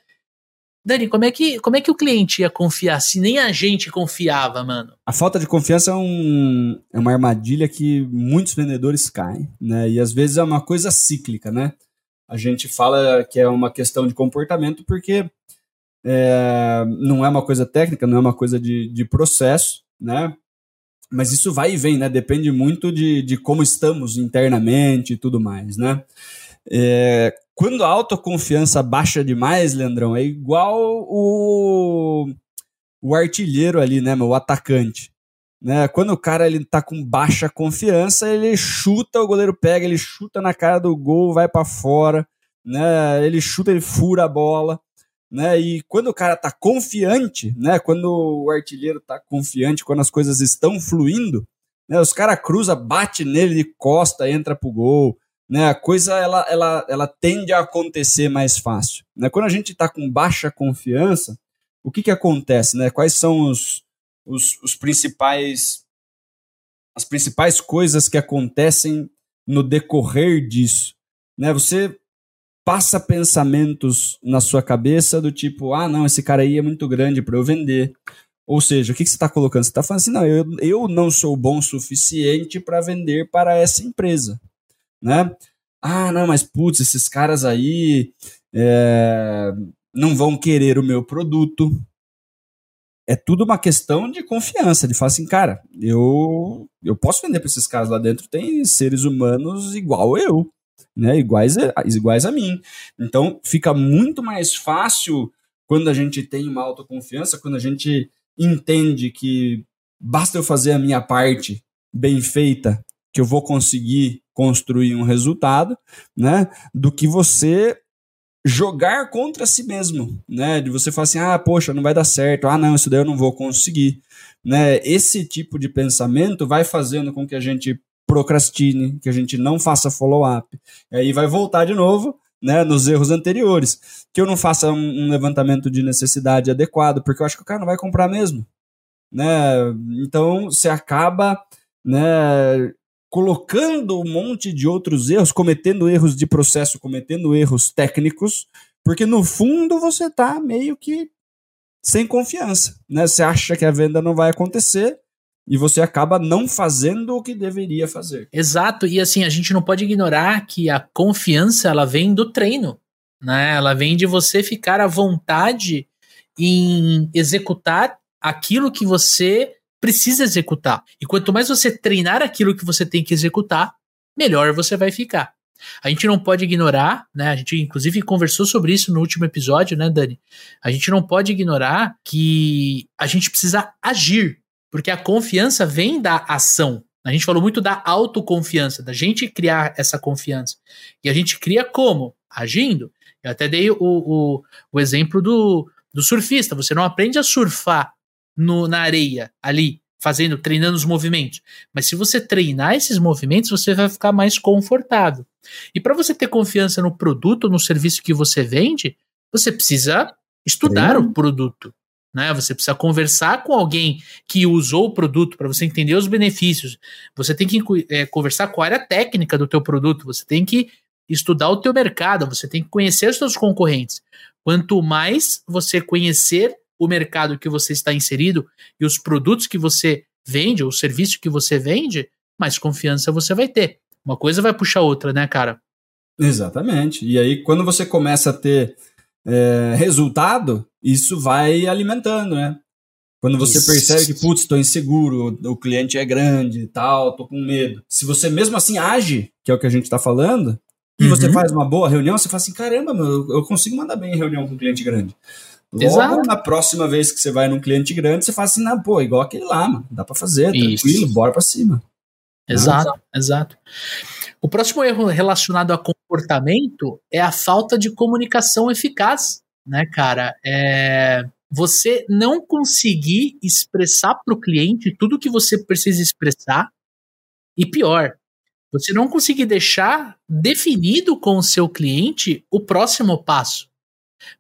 Dani, como é, que, como é que o cliente ia confiar se nem a gente confiava, mano? A falta de confiança é, um, é uma armadilha que muitos vendedores caem, né? E às vezes é uma coisa cíclica, né? A gente fala que é uma questão de comportamento porque é, não é uma coisa técnica, não é uma coisa de, de processo, né? Mas isso vai e vem, né? Depende muito de, de como estamos internamente e tudo mais, né? É, quando a autoconfiança baixa demais, Leandrão, é igual o, o artilheiro ali, né, meu, o atacante. Né? Quando o cara ele tá com baixa confiança, ele chuta, o goleiro pega, ele chuta na cara do gol, vai para fora, né? Ele chuta, ele fura a bola, né? E quando o cara tá confiante, né? Quando o artilheiro tá confiante, quando as coisas estão fluindo, né? Os cara cruza, bate nele de costa, entra pro gol, né, a coisa ela, ela, ela tende a acontecer mais fácil. Né? Quando a gente está com baixa confiança, o que, que acontece? Né? Quais são os, os, os principais as principais coisas que acontecem no decorrer disso? Né? Você passa pensamentos na sua cabeça do tipo, ah, não, esse cara aí é muito grande para eu vender. Ou seja, o que, que você está colocando? Você está falando assim, não, eu, eu não sou bom o suficiente para vender para essa empresa né? Ah, não, mas putz, esses caras aí é, não vão querer o meu produto. É tudo uma questão de confiança, de falar assim, cara, eu, eu posso vender para esses caras lá dentro, tem seres humanos igual eu, né? Iguais a, iguais a mim. Então fica muito mais fácil quando a gente tem uma autoconfiança, quando a gente entende que basta eu fazer a minha parte bem feita, que eu vou conseguir construir um resultado, né? Do que você jogar contra si mesmo, né? De você falar assim, ah, poxa, não vai dar certo, ah, não, isso daí eu não vou conseguir, né? Esse tipo de pensamento vai fazendo com que a gente procrastine, que a gente não faça follow-up, aí vai voltar de novo, né, nos erros anteriores, que eu não faça um, um levantamento de necessidade adequado, porque eu acho que o cara não vai comprar mesmo, né? Então você acaba, né, colocando um monte de outros erros, cometendo erros de processo, cometendo erros técnicos, porque no fundo você está meio que sem confiança, né? Você acha que a venda não vai acontecer e você acaba não fazendo o que deveria fazer. Exato, e assim, a gente não pode ignorar que a confiança ela vem do treino, né? Ela vem de você ficar à vontade em executar aquilo que você precisa executar. E quanto mais você treinar aquilo que você tem que executar, melhor você vai ficar. A gente não pode ignorar, né? A gente inclusive conversou sobre isso no último episódio, né, Dani? A gente não pode ignorar que a gente precisa agir, porque a confiança vem da ação. A gente falou muito da autoconfiança, da gente criar essa confiança. E a gente cria como? Agindo. Eu até dei o, o, o exemplo do, do surfista. Você não aprende a surfar no, na areia, ali, fazendo, treinando os movimentos. Mas se você treinar esses movimentos, você vai ficar mais confortável. E para você ter confiança no produto, no serviço que você vende, você precisa estudar Treino. o produto. Né? Você precisa conversar com alguém que usou o produto para você entender os benefícios. Você tem que é, conversar com a área técnica do teu produto. Você tem que estudar o teu mercado. Você tem que conhecer os seus concorrentes. Quanto mais você conhecer o mercado que você está inserido e os produtos que você vende, ou o serviço que você vende, mais confiança você vai ter. Uma coisa vai puxar outra, né, cara? Exatamente. E aí, quando você começa a ter é, resultado, isso vai alimentando, né? Quando você isso. percebe que, putz, estou inseguro, o cliente é grande e tal, estou com medo. Se você mesmo assim age, que é o que a gente está falando, e uhum. você faz uma boa reunião, você fala assim, caramba, meu, eu consigo mandar bem reunião com um cliente grande. Logo, Exato. na próxima vez que você vai num cliente grande, você fala assim, não, pô, igual aquele lá, mano. Dá para fazer, Isso. tranquilo, bora para cima. Exato, ah. exato. O próximo erro relacionado a comportamento é a falta de comunicação eficaz, né, cara? É você não conseguir expressar para o cliente tudo que você precisa expressar e pior, Você não conseguir deixar definido com o seu cliente o próximo passo.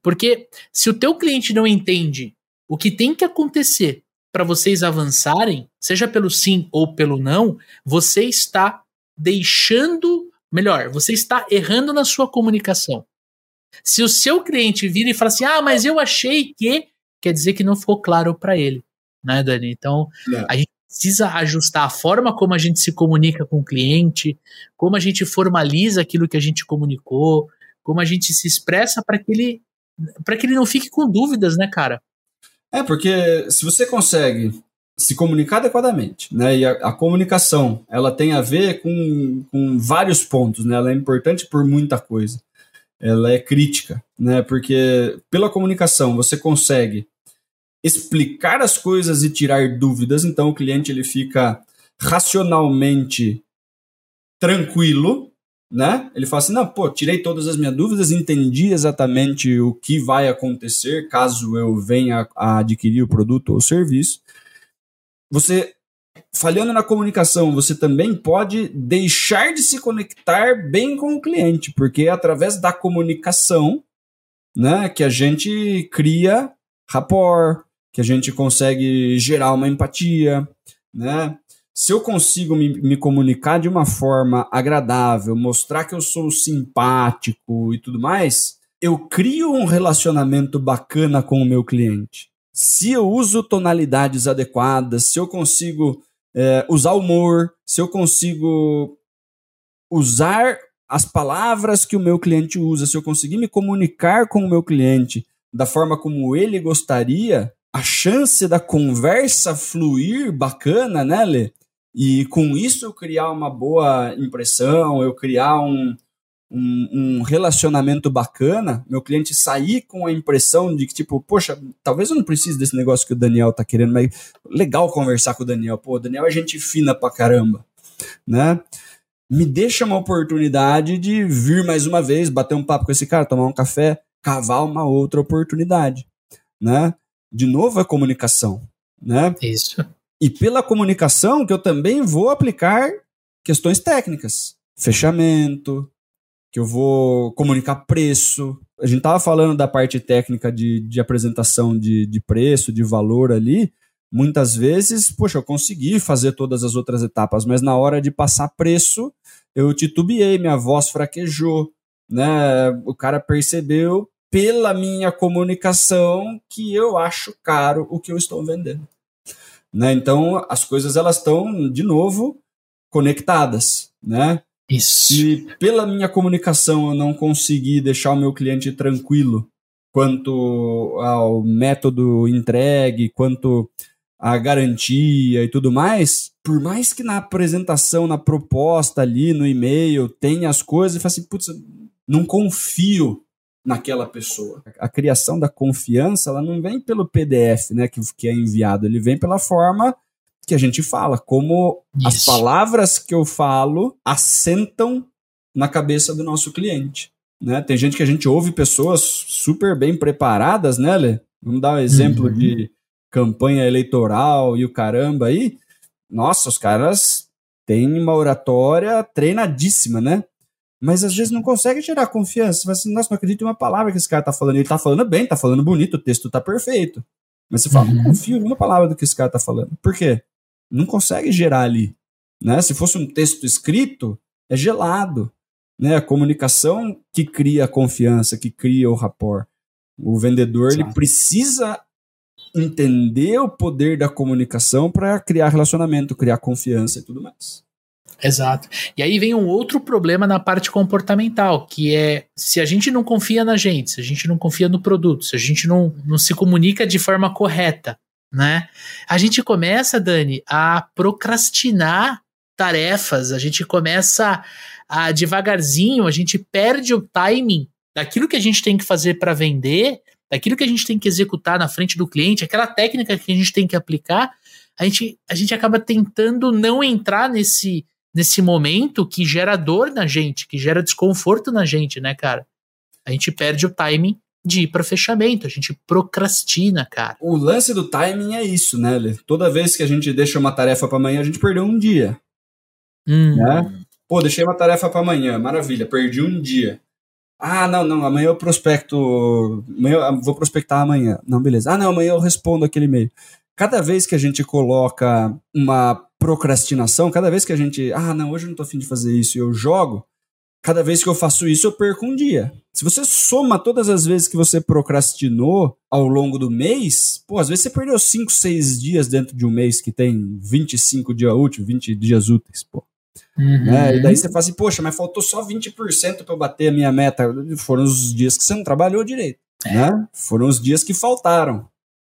Porque se o teu cliente não entende o que tem que acontecer para vocês avançarem, seja pelo sim ou pelo não, você está deixando, melhor, você está errando na sua comunicação. Se o seu cliente vira e fala assim: "Ah, mas eu achei que", quer dizer que não ficou claro para ele, né, Dani? Então, é. a gente precisa ajustar a forma como a gente se comunica com o cliente, como a gente formaliza aquilo que a gente comunicou, como a gente se expressa para que ele para que ele não fique com dúvidas, né, cara? É, porque se você consegue se comunicar adequadamente, né? E a, a, comunicação, ela tem a ver com, com vários pontos, né? Ela é importante por muita coisa. Ela é crítica, né? Porque pela comunicação você consegue explicar as coisas e tirar dúvidas, então o cliente ele fica racionalmente tranquilo, né? Ele fala assim: não, pô, tirei todas as minhas dúvidas, entendi exatamente o que vai acontecer caso eu venha a adquirir o produto ou serviço. Você, falhando na comunicação, você também pode deixar de se conectar bem com o cliente, porque é através da comunicação, né, que a gente cria rapport, que a gente consegue gerar uma empatia, né? Se eu consigo me, me, comunicar de uma forma agradável, mostrar que eu sou simpático e tudo mais, eu crio um relacionamento bacana com o meu cliente. Se eu uso tonalidades adequadas, se eu consigo é, usar humor, se eu consigo usar as palavras que o meu cliente usa, se eu conseguir me comunicar com o meu cliente da forma como ele gostaria, a chance da conversa fluir bacana, né, Lê? E com isso eu criar uma boa impressão, eu criar um, um, um, relacionamento bacana, meu cliente sair com a impressão de que, tipo, poxa, talvez eu não precise desse negócio que o Daniel tá querendo, mas legal conversar com o Daniel. Pô, o Daniel é gente fina pra caramba, né? Me deixa uma oportunidade de vir mais uma vez, bater um papo com esse cara, tomar um café, cavar uma outra oportunidade, né? De novo a comunicação, né? Isso e pela comunicação que eu também vou aplicar questões técnicas, fechamento, que eu vou comunicar preço. A gente estava falando da parte técnica de, de apresentação de, de preço, de valor ali. Muitas vezes, poxa, eu consegui fazer todas as outras etapas, mas na hora de passar preço, eu titubeei, minha voz fraquejou, né? O cara percebeu pela minha comunicação que eu acho caro o que eu estou vendendo. Né? Então, as coisas elas estão, de novo, conectadas. Né? Isso. Se pela minha comunicação eu não conseguir deixar o meu cliente tranquilo quanto ao método entregue, quanto à garantia e tudo mais, por mais que na apresentação, na proposta ali, no e-mail, tenha as coisas e fale assim, putz, não confio naquela pessoa. A criação da confiança, ela não vem pelo PDF, né, que, que é enviado, ele vem pela forma que a gente fala, como Isso. as palavras que eu falo assentam na cabeça do nosso cliente. Né? Tem gente que a gente ouve pessoas super bem preparadas, né, Lê? Vamos dar um exemplo uhum. de campanha eleitoral e o caramba aí. Nossa, os caras têm uma oratória treinadíssima, né? Mas às vezes não consegue gerar confiança. Você fala assim, nossa, não acredito em uma palavra que esse cara tá falando. Ele tá falando bem, tá falando bonito, o texto tá perfeito. Mas você fala, uhum. não confio em uma palavra do que esse cara tá falando. Por quê? Não consegue gerar ali. Né? Se fosse um texto escrito, é gelado. Né? A comunicação que cria a confiança, que cria o rapport. O vendedor ele precisa entender o poder da comunicação para criar relacionamento, criar confiança e tudo mais. Exato. E aí vem um outro problema na parte comportamental, que é se a gente não confia na gente, se a gente não confia no produto, se a gente não, não se comunica de forma correta, né? A gente começa, Dani, a procrastinar tarefas, a gente começa a devagarzinho, a gente perde o timing daquilo que a gente tem que fazer para vender, daquilo que a gente tem que executar na frente do cliente, aquela técnica que a gente tem que aplicar, a gente, a gente acaba tentando não entrar nesse nesse momento que gera dor na gente, que gera desconforto na gente, né, cara? A gente perde o timing de ir para fechamento, a gente procrastina, cara. O lance do timing é isso, né, Lê? Toda vez que a gente deixa uma tarefa para amanhã, a gente perdeu um dia. Hum. Né? Pô, deixei uma tarefa para amanhã, maravilha, perdi um dia. Ah, não, não, amanhã eu prospecto. Amanhã eu vou prospectar amanhã. Não, beleza. Ah, não, amanhã eu respondo aquele e-mail. Cada vez que a gente coloca uma procrastinação, cada vez que a gente. Ah, não, hoje eu não tô afim de fazer isso e eu jogo, cada vez que eu faço isso, eu perco um dia. Se você soma todas as vezes que você procrastinou ao longo do mês, pô, às vezes você perdeu 5, 6 dias dentro de um mês que tem 25 dias úteis, 20 dias úteis, pô. Uhum. Né? E daí você fala assim, poxa, mas faltou só 20% para eu bater a minha meta. Foram os dias que você não trabalhou direito. É. Né? Foram os dias que faltaram.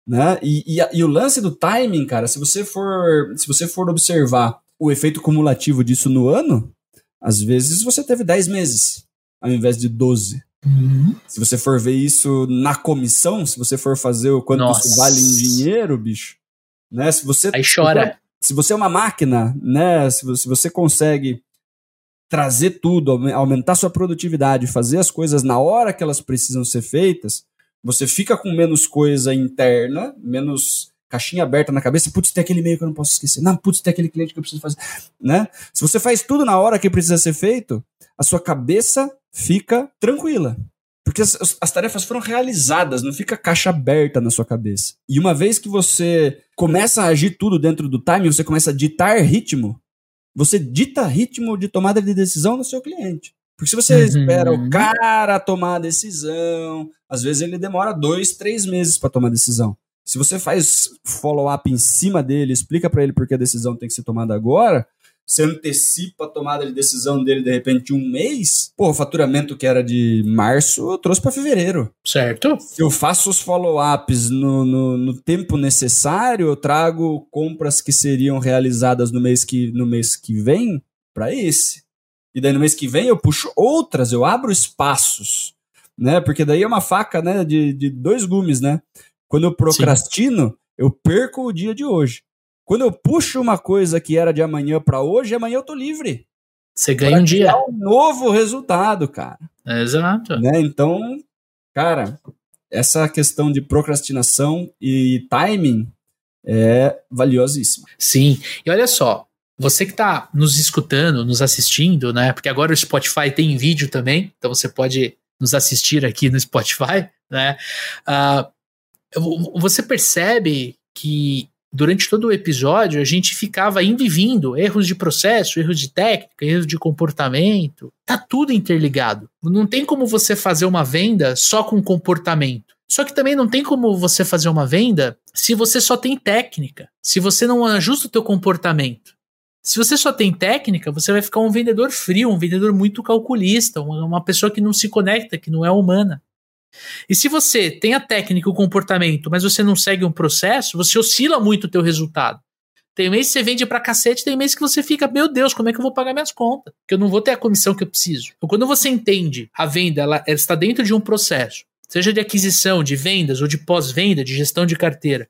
Né? E, e, e, o lance do timing, cara, se você for se você for observar o efeito cumulativo disso no ano, às vezes você teve 10 meses ao invés de 12. Uhum. Se você for ver isso na comissão, se você for fazer o quanto Nossa. isso vale em dinheiro, bicho, né? Se você Aí chora. Se você é uma máquina, né? Se você, se você consegue trazer tudo, aumentar sua produtividade, fazer as coisas na hora que elas precisam ser feitas, você fica com menos coisa interna, menos caixinha aberta na cabeça, putz, tem aquele e-mail que eu não posso esquecer. Não, putz, tem aquele cliente que eu preciso fazer, né? Se você faz tudo na hora que precisa ser feito, a sua cabeça fica tranquila. Porque as, as, tarefas foram realizadas, não fica caixa aberta na sua cabeça. E uma vez que você começa a agir tudo dentro do time, você começa a ditar ritmo, você dita ritmo de tomada de decisão no seu cliente. Porque se você uhum. espera o cara tomar a decisão, às vezes ele demora dois, três meses para tomar a decisão. Se você faz follow-up em cima dele, explica para ele por que a decisão tem que ser tomada agora, você antecipa a tomada de decisão dele de repente um mês, pô, o faturamento que era de março eu trouxe para fevereiro. Certo. Se eu faço os follow-ups no, no, no, tempo necessário, eu trago compras que seriam realizadas no mês que, no mês que vem para esse. E daí no mês que vem eu puxo outras, eu abro espaços, né? Porque daí é uma faca, né, de, de dois gumes, né? Quando eu procrastino, Sim. eu perco o dia de hoje. Quando eu puxo uma coisa que era de amanhã para hoje, amanhã eu tô livre. Você ganha um dia. um novo resultado, cara. exato. Né? Então, cara, essa questão de procrastinação e timing é valiosíssima. Sim. E olha só, você que está nos escutando, nos assistindo, né? Porque agora o Spotify tem vídeo também, então você pode nos assistir aqui no Spotify, né? Uh, você percebe que durante todo o episódio a gente ficava indo e vindo, erros de processo, erros de técnica, erros de comportamento, tá tudo interligado. Não tem como você fazer uma venda só com comportamento. Só que também não tem como você fazer uma venda se você só tem técnica, se você não ajusta o teu comportamento. Se você só tem técnica, você vai ficar um vendedor frio, um vendedor muito calculista, uma pessoa que não se conecta, que não é humana. E se você tem a técnica, o comportamento, mas você não segue um processo, você oscila muito o teu resultado. Tem mês que você vende pra cacete, tem mês que você fica, meu Deus, como é que eu vou pagar minhas contas? Porque eu não vou ter a comissão que eu preciso. Então, quando você entende a venda, ela, ela está dentro de um processo, seja de aquisição, de vendas ou de pós-venda, de gestão de carteira,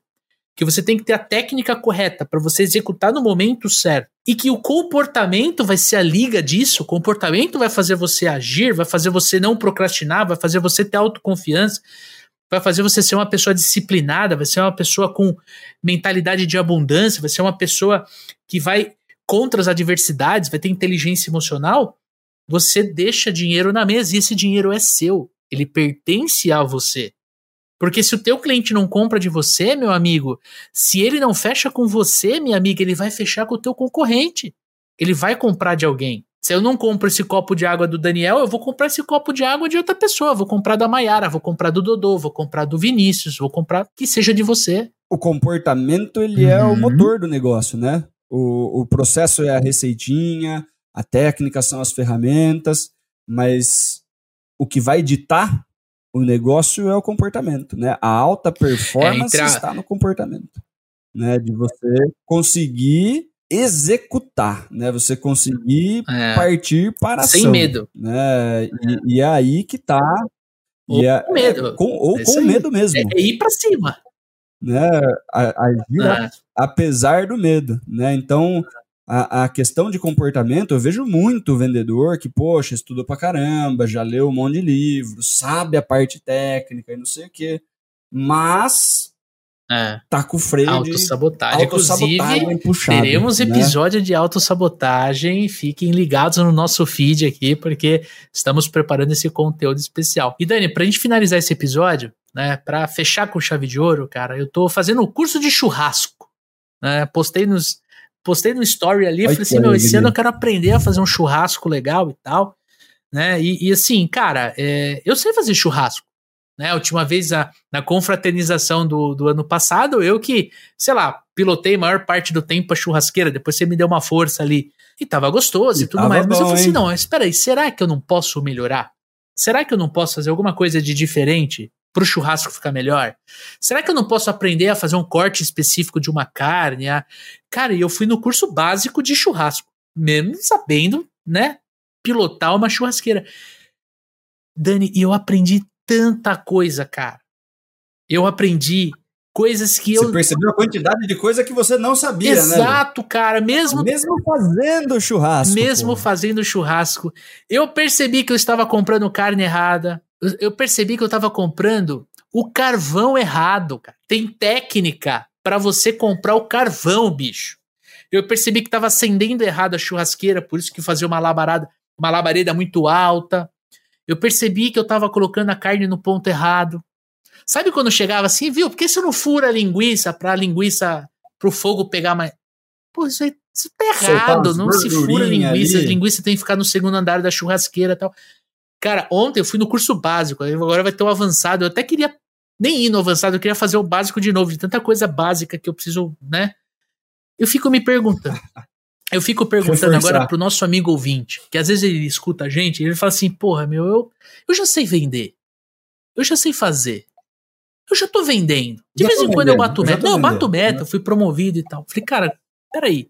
que você tem que ter a técnica correta para você executar no momento certo. E que o comportamento vai ser a liga disso, o comportamento vai fazer você agir, vai fazer você não procrastinar, vai fazer você ter autoconfiança, vai fazer você ser uma pessoa disciplinada, vai ser uma pessoa com mentalidade de abundância, vai ser uma pessoa que vai contra as adversidades, vai ter inteligência emocional. Você deixa dinheiro na mesa e esse dinheiro é seu, ele pertence a você. Porque se o teu cliente não compra de você, meu amigo, se ele não fecha com você, minha amiga, ele vai fechar com o teu concorrente. Ele vai comprar de alguém. Se eu não compro esse copo de água do Daniel, eu vou comprar esse copo de água de outra pessoa. Vou comprar da Maiara, vou comprar do Dodô, vou comprar do Vinícius, vou comprar que seja de você. O comportamento, ele uhum. é o uhum. motor do negócio, né? O, o processo é a receitinha, a técnica são as ferramentas, mas o que vai ditar o negócio é o comportamento, né? A alta performance é, entra... está no comportamento, né? De você conseguir executar, né? Você conseguir é. partir para sem ação, medo, né? E, e, é aí que tá ou é, com medo, é, com, ou é com medo mesmo, é, é ir para cima, né? Agir é. apesar do medo, né? Então a, a, questão de comportamento, eu vejo muito vendedor que, poxa, estudou pra caramba, já leu um monte de livros, sabe a parte técnica e não sei o quê, mas é. tá com o freio autossabotagem. Inclusive, puxado, teremos né? episódio de autossabotagem. Fiquem ligados no nosso feed aqui, porque estamos preparando esse conteúdo especial. E Dani, pra gente finalizar esse episódio, né, pra fechar com chave de ouro, cara, eu tô fazendo o um curso de churrasco. Né? Postei nos. Postei no story ali, Ai, falei assim, meu, esse ano eu quero aprender a fazer um churrasco legal e tal, né, e, e assim, cara, é, eu sei fazer churrasco, né? A última vez a, na confraternização do, do ano passado, eu que, sei lá, pilotei a maior parte do tempo a churrasqueira, depois você me deu uma força ali. E tava gostoso e, e tudo mais. Bom, mas eu falei assim: não, espera aí, será que eu não posso melhorar? Será que eu não posso fazer alguma coisa de diferente para o churrasco ficar melhor? Será que eu não posso aprender a fazer um corte específico de uma carne? A... Cara, e eu fui no curso básico de churrasco, mesmo sabendo, né, pilotar uma churrasqueira. Dani, e eu aprendi tanta coisa, cara. Eu aprendi coisas que você eu. Você percebeu a quantidade de coisa que você não sabia, Exato, né? Exato, cara. Mesmo. Mesmo fazendo churrasco. Mesmo fazendo churrasco. Eu percebi que eu estava comprando carne errada. Eu percebi que eu estava comprando o carvão errado, cara. Tem técnica para você comprar o carvão, bicho. Eu percebi que estava acendendo errado a churrasqueira, por isso que fazia uma labarada, uma labareda muito alta. Eu percebi que eu tava colocando a carne no ponto errado. Sabe quando chegava assim, viu? Por que você não fura a linguiça pra linguiça, pro fogo pegar mais. Pô, isso aí isso tá errado. Não se fura linguiça. Ali. A linguiça tem que ficar no segundo andar da churrasqueira e tal. Cara, ontem eu fui no curso básico, agora vai ter o um avançado. Eu até queria nem ir no avançado, eu queria fazer o básico de novo, de tanta coisa básica que eu preciso, né? Eu fico me perguntando. Eu fico perguntando Reforçar. agora pro nosso amigo ouvinte, que às vezes ele escuta a gente e ele fala assim: porra, meu, eu, eu já sei vender. Eu já sei fazer. Eu já tô vendendo. De já vez em quando eu bato meta. Não, eu bato meta, eu fui promovido e tal. Falei, cara, peraí.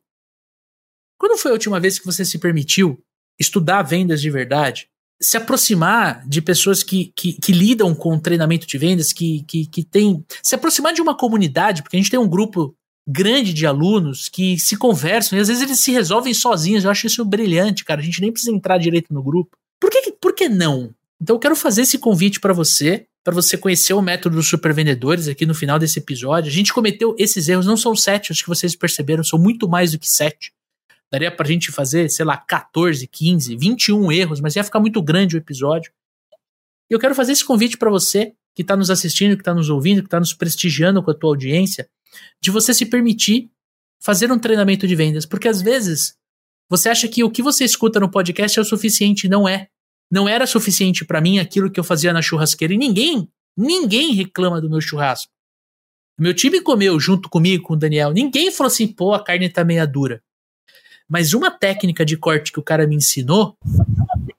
Quando foi a última vez que você se permitiu estudar vendas de verdade? Se aproximar de pessoas que, que, que lidam com treinamento de vendas, que, que, que tem. Se aproximar de uma comunidade, porque a gente tem um grupo grande de alunos que se conversam e às vezes eles se resolvem sozinhos. Eu acho isso brilhante, cara. A gente nem precisa entrar direito no grupo. Por que, por que não? Então eu quero fazer esse convite para você, para você conhecer o método dos supervendedores aqui no final desse episódio. A gente cometeu esses erros, não são sete, acho que vocês perceberam, são muito mais do que sete. Daria pra gente fazer, sei lá, 14, 15, 21 erros, mas ia ficar muito grande o episódio. E eu quero fazer esse convite para você que está nos assistindo, que está nos ouvindo, que está nos prestigiando com a tua audiência, de você se permitir fazer um treinamento de vendas, porque às vezes você acha que o que você escuta no podcast é o suficiente, não é. Não era suficiente para mim aquilo que eu fazia na churrasqueira e ninguém, ninguém reclama do meu churrasco. Meu time comeu junto comigo, com o Daniel. Ninguém falou assim, pô, a carne tá meia dura. Mas uma técnica de corte que o cara me ensinou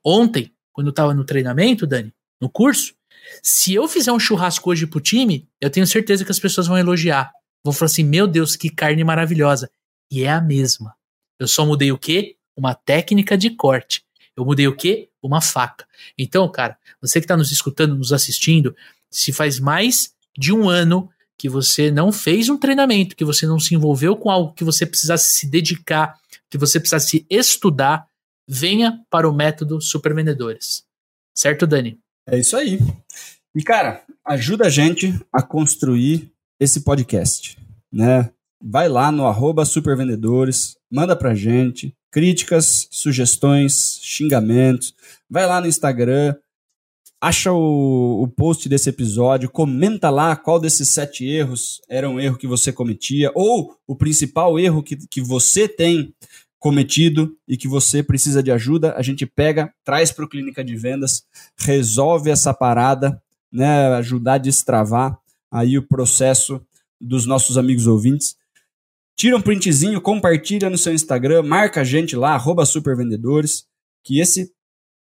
ontem, quando eu tava no treinamento, Dani, no curso, se eu fizer um churrasco hoje pro time, eu tenho certeza que as pessoas vão elogiar. Vão falar assim: meu Deus, que carne maravilhosa. E é a mesma. Eu só mudei o quê? Uma técnica de corte. Eu mudei o quê? Uma faca. Então, cara, você que está nos escutando, nos assistindo, se faz mais de um ano que você não fez um treinamento, que você não se envolveu com algo que você precisasse se dedicar, que você precisasse estudar, venha para o método Supervendedores. Certo, Dani? É isso aí. E, cara, ajuda a gente a construir esse podcast, né? Vai lá no arroba supervendedores, manda pra gente críticas, sugestões, xingamentos. Vai lá no Instagram, acha o, o post desse episódio, comenta lá qual desses sete erros era um erro que você cometia, ou o principal erro que, que você tem cometido e que você precisa de ajuda, a gente pega, traz para o Clínica de Vendas, resolve essa parada, né, ajudar a destravar aí o processo dos nossos amigos ouvintes. Tira um printzinho, compartilha no seu Instagram, marca a gente lá, arroba supervendedores, que esse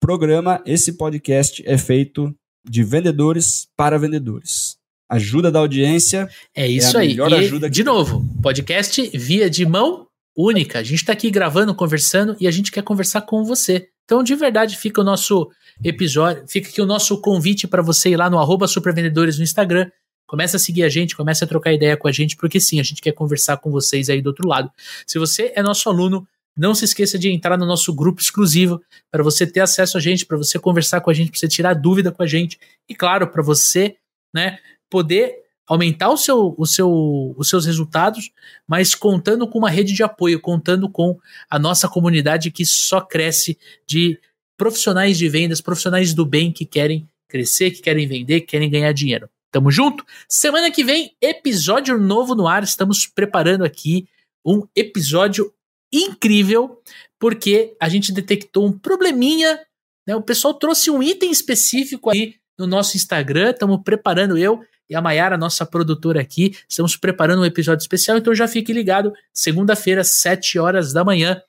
programa, esse podcast é feito de vendedores para vendedores. Ajuda da audiência. É isso é aí. E, de novo, podcast via de mão única. A gente está aqui gravando, conversando e a gente quer conversar com você. Então, de verdade, fica o nosso episódio, fica aqui o nosso convite para você ir lá no arroba supervendedores no Instagram. Começa a seguir a gente, começa a trocar ideia com a gente, porque sim, a gente quer conversar com vocês aí do outro lado. Se você é nosso aluno, não se esqueça de entrar no nosso grupo exclusivo para você ter acesso a gente, para você conversar com a gente, para você tirar dúvida com a gente e, claro, para você né, poder aumentar o seu, o seu, os seus resultados, mas contando com uma rede de apoio, contando com a nossa comunidade que só cresce de profissionais de vendas, profissionais do bem que querem crescer, que querem vender, que querem ganhar dinheiro. Tamo junto? Semana que vem, episódio novo no ar. Estamos preparando aqui um episódio incrível, porque a gente detectou um probleminha. Né? O pessoal trouxe um item específico aí no nosso Instagram. Estamos preparando eu e a Mayara, nossa produtora aqui. Estamos preparando um episódio especial, então já fique ligado. Segunda-feira, 7 horas da manhã,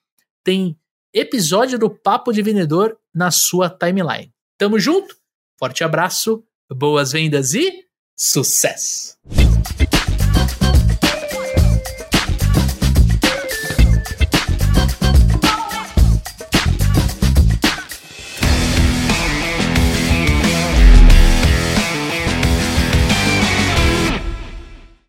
tem episódio do Papo de Vendedor na sua timeline. Tamo junto? Forte abraço, boas vendas e sucesso!